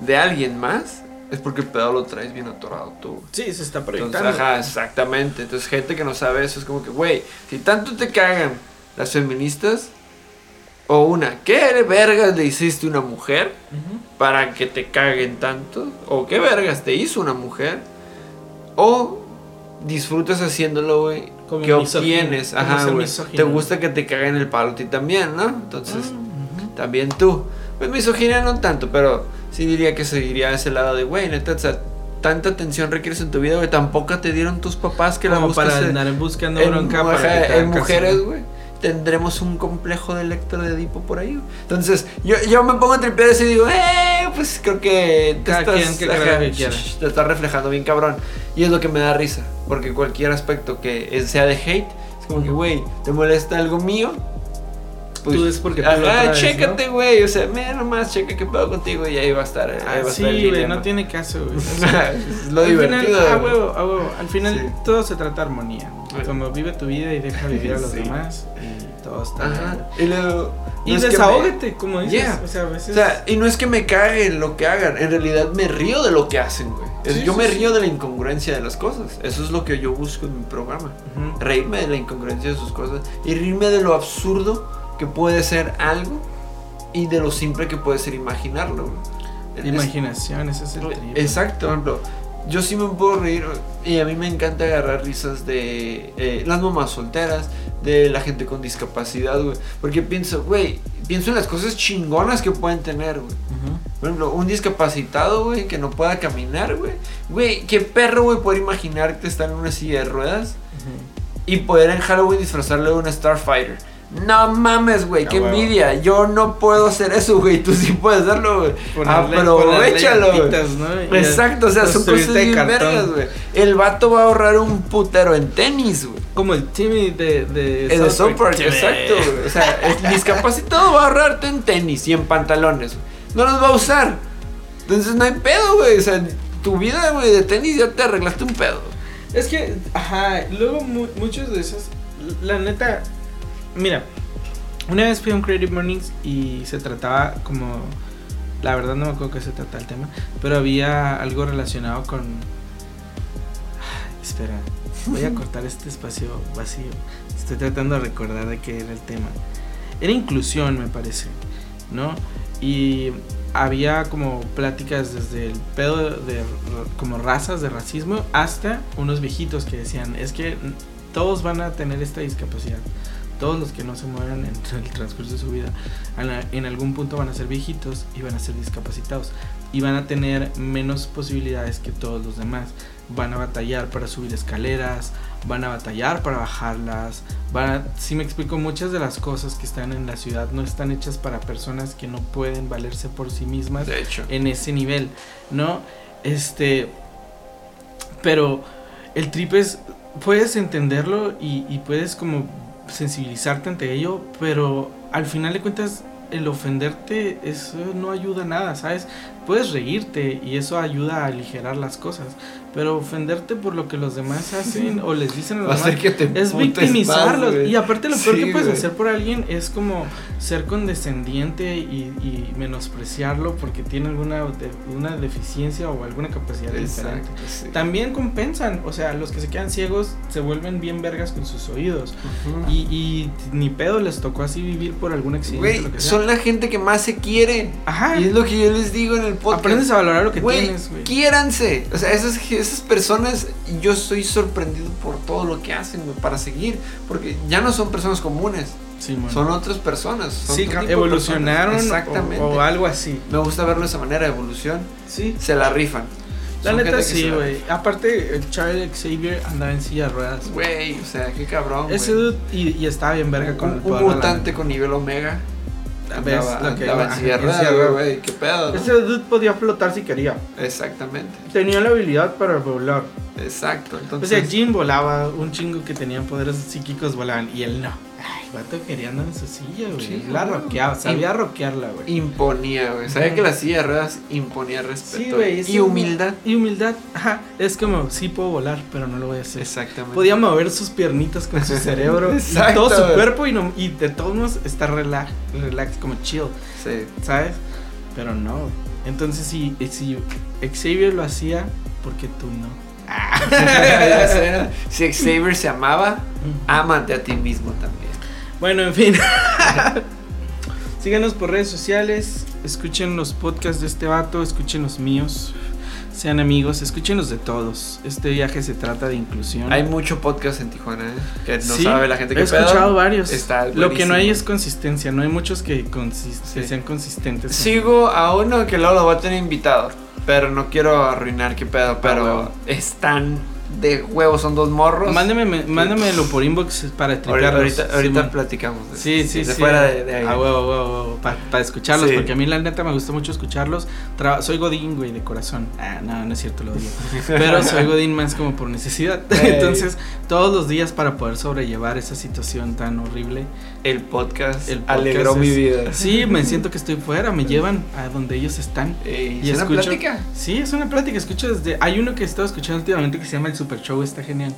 de alguien más, es porque el pedo lo traes bien atorado tú. Sí, se está Entonces, proyectando. ajá, exactamente. Entonces, gente que no sabe eso es como que, güey, si tanto te cagan las feministas, o una, ¿qué vergas le hiciste a una mujer para que te caguen tanto? ¿O qué vergas te hizo una mujer? O disfrutas haciéndolo, güey. ¿Qué obtienes? Ajá, güey. Te gusta que te caguen el palo a ti también, ¿no? Entonces, Ah, también tú. Pues misoginia no tanto, pero sí diría que seguiría a ese lado de, güey, neta, o sea, tanta atención requieres en tu vida, güey, tampoco te dieron tus papás que la Como busques para andar buscando en, bronca ajá, para que te en mujeres, güey. Tendremos un complejo de Lecter de Edipo por ahí, güey. Entonces, yo, yo me pongo a tripear y digo, eh, pues creo que te Cada estás, quien lo que te estás reflejando bien cabrón. Y es lo que me da risa, porque cualquier aspecto que sea de hate, es como que, güey, ¿te molesta algo mío? Tú es porque tú lo ajá, traes, chécate, güey. O sea, mira nomás, checa qué pedo contigo y ahí va a estar. ahí va a Ah, estar sí, güey, no tiene caso, güey. es lo Al divertido. Final, a huevo, a huevo. Al final Sí. todo se trata de armonía. Güey. Como vive tu vida y deja vivir a los Sí. demás y todo está Ajá. Y luego. No es que me- desahógate, como dices. Yeah. O sea, a veces. O sea, y no es que me cague lo que hagan, en realidad me río de lo que hacen, güey. Sí, yo sí, me sí. río de la incongruencia de las cosas. Eso es lo que yo busco en mi programa. Ujú. Reírme de la incongruencia de sus cosas y reírme de lo absurdo que puede ser algo y de lo simple que puede ser imaginarlo, güey. Imaginación, ese es el trip. Exacto, por ejemplo, yo sí me puedo reír y a mí me encanta agarrar risas de eh, las mamás solteras, de la gente con discapacidad, güey. Porque pienso, güey, pienso en las cosas chingonas que pueden tener, güey. Por ejemplo, un discapacitado, güey, que no pueda caminar, güey. Güey, qué perro, güey, poder imaginar que está en una silla de ruedas y poder en Halloween disfrazarle de una Starfighter. No mames, güey, Ah, qué huevo. envidia. Yo no puedo hacer eso, güey. Tú sí puedes hacerlo, güey. Aprovechalo, güey. llantitas, ¿no? Exacto, o sea, son cosas de bien vergas, güey. El vato va a ahorrar un putero en tenis, güey. Como el Timmy de, de, El South Park, exacto, güey. O sea, el discapacitado va a ahorrarte en tenis y en pantalones, güey. No los va a usar. Entonces no hay pedo, güey. O sea, tu vida, güey, de tenis ya te arreglaste un pedo. Es que, ajá, luego mu- muchos de esos, la neta, mira, una vez fui a un Creative Mornings y se trataba como, la verdad no me acuerdo qué se trata el tema, pero había algo relacionado con, espera, voy a cortar este espacio vacío, estoy tratando de recordar de qué era el tema. Era inclusión, me parece, ¿no? Y había como pláticas desde el pedo de, de- como razas de racismo hasta unos viejitos que decían, es que todos van a tener esta discapacidad. Todos los que no se mueran en el transcurso de su vida, en algún punto van a ser viejitos y van a ser discapacitados. Y van a tener menos posibilidades que todos los demás. Van a batallar para subir escaleras, van a batallar para bajarlas. Van a, si me explico, muchas de las cosas que están en la ciudad no están hechas para personas que no pueden valerse por sí mismas De hecho. en ese nivel, ¿no? Este, pero el trip es, puedes entenderlo y, y puedes como sensibilizarte ante ello, pero al final de cuentas el ofenderte eso no ayuda a nada, ¿sabes? puedes reírte y eso ayuda a aligerar las cosas. Pero ofenderte por lo que los demás hacen o les dicen a los demás que te es victimizarlos. más, y aparte lo peor Sí, que puedes güey. hacer por alguien es como ser condescendiente y, y menospreciarlo porque tiene alguna de- una deficiencia o alguna capacidad diferente. Exacto, sí. También compensan, o sea, los que se quedan ciegos se vuelven bien vergas con sus oídos. Ujú. Y, y ni pedo les tocó así vivir por algún accidente. Güey, lo que sea. son la gente que más se quiere. Ajá. Y es lo que yo les digo en el podcast. Aprendes a valorar lo que Güey, tienes, güey. quiéranse. O sea, esas, esas personas, yo estoy sorprendido por todo lo que hacen, para seguir. Porque ya no son personas comunes, Sí, son otras personas. son Sí, evolucionaron personas. Exactamente. O, algo así. Me gusta verlo de esa manera, evolución. Sí. Se la rifan. La Son neta sí, güey. Aparte, el Charlie Xavier andaba en silla de ruedas. Güey, o sea, qué cabrón. Ese dude y, y estaba bien verga con el un, mutante con nivel omega. ¿Ves Andaba, lo que andaba güey. Qué pedo. Ese dude podía flotar si quería. Exactamente. Tenía la habilidad para volar. Exacto. O Entonces, sea, Jim volaba, un chingo que tenían poderes psíquicos volaban y él no. Ay, vato quería andar en su silla, güey. Sí, la roqueaba, sabía roquearla, güey. imponía, güey. Sabía que la silla de ruedas imponía respeto. Sí, güey. y humildad. Y humildad, ajá. Es como, sí puedo volar, pero no lo voy a hacer. Exactamente. Podía mover sus piernitas con su cerebro y Exacto, todo su cuerpo y, no, y de todos modos está relax, relax, como chill, Sí. ¿sabes? Pero no. Entonces, si, si Xavier lo hacía, ¿por qué tú no? Ya sé, si Xavier se amaba, ámate a ti mismo también. Bueno, en fin. Síganos por redes sociales, escuchen los podcasts de este vato, escuchen los míos, sean amigos, escuchen los de todos. Este viaje se trata de inclusión. Hay mucho podcast en Tijuana, ¿eh? Que no Sí, sabe la gente que He escuchado varios. Está Lo que no hay es consistencia, no hay muchos que, consis- que Sí. sean consistentes. Sigo a uno que luego lo voy a tener invitado. Pero no quiero arruinar qué pedo. Pero huevo. están de huevos, son dos morros. Mándame, me- mándamelo por inbox para Ahorita, tripearlos. ahorita, ahorita Simón. platicamos. de- Sí, sí, de sí. fuera de, de ahí. Ah, huevo, huevo, huevo. Para escucharlos, Sí. porque a mí la neta me gusta mucho escucharlos. Tra- soy Godín, güey, de corazón. Ah, no, no es cierto, lo odio. Pero soy Godín más como por necesidad. Ey. Entonces, todos los días para poder sobrellevar esa situación tan horrible. El podcast, El podcast alegró es- mi vida. Sí, me siento que estoy fuera, me llevan a donde ellos están. Ey, Y ¿es una escucho- plática? Sí, es una plática, escucho desde... Hay uno que he estado escuchando últimamente que se llama El Super Show, está genial.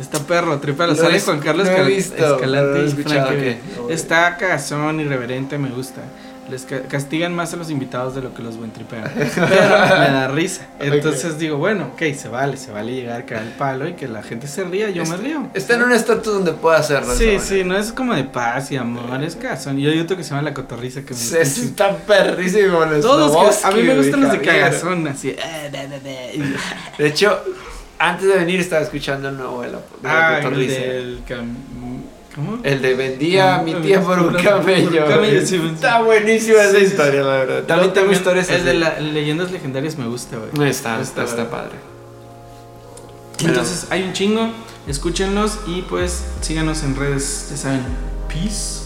Está perro, tripa, lo No sale es- Juan Carlos no he visto, Escalante y Frank. Está cagazón, irreverente, me gusta. Les ca- castigan más a los invitados de lo que los buen tripean. Pero me da risa. Entonces digo, bueno, ok, se vale, se vale llegar caer el palo y que la gente se ría, yo me río. Está en un estatus donde pueda hacerlo. Sí, sí, no es como de paz y amor, es cagazón. Y hay otro que se llama La Cotorriza que me gusta. Está perrísimo. Todos, que- a mí me gustan los de cagazón, así. eh, De hecho, antes de venir estaba escuchando el nuevo de la, Ah, el del cam- ¿Cómo? El de vendía Mm, mi tía por un camello. Está buenísima esa historia, la verdad. También tengo historias El de las leyendas legendarias me gusta, güey. No, Está, está, Está- está padre. Entonces hay un chingo, escúchenlos y pues síganos en redes, ya saben. Peace.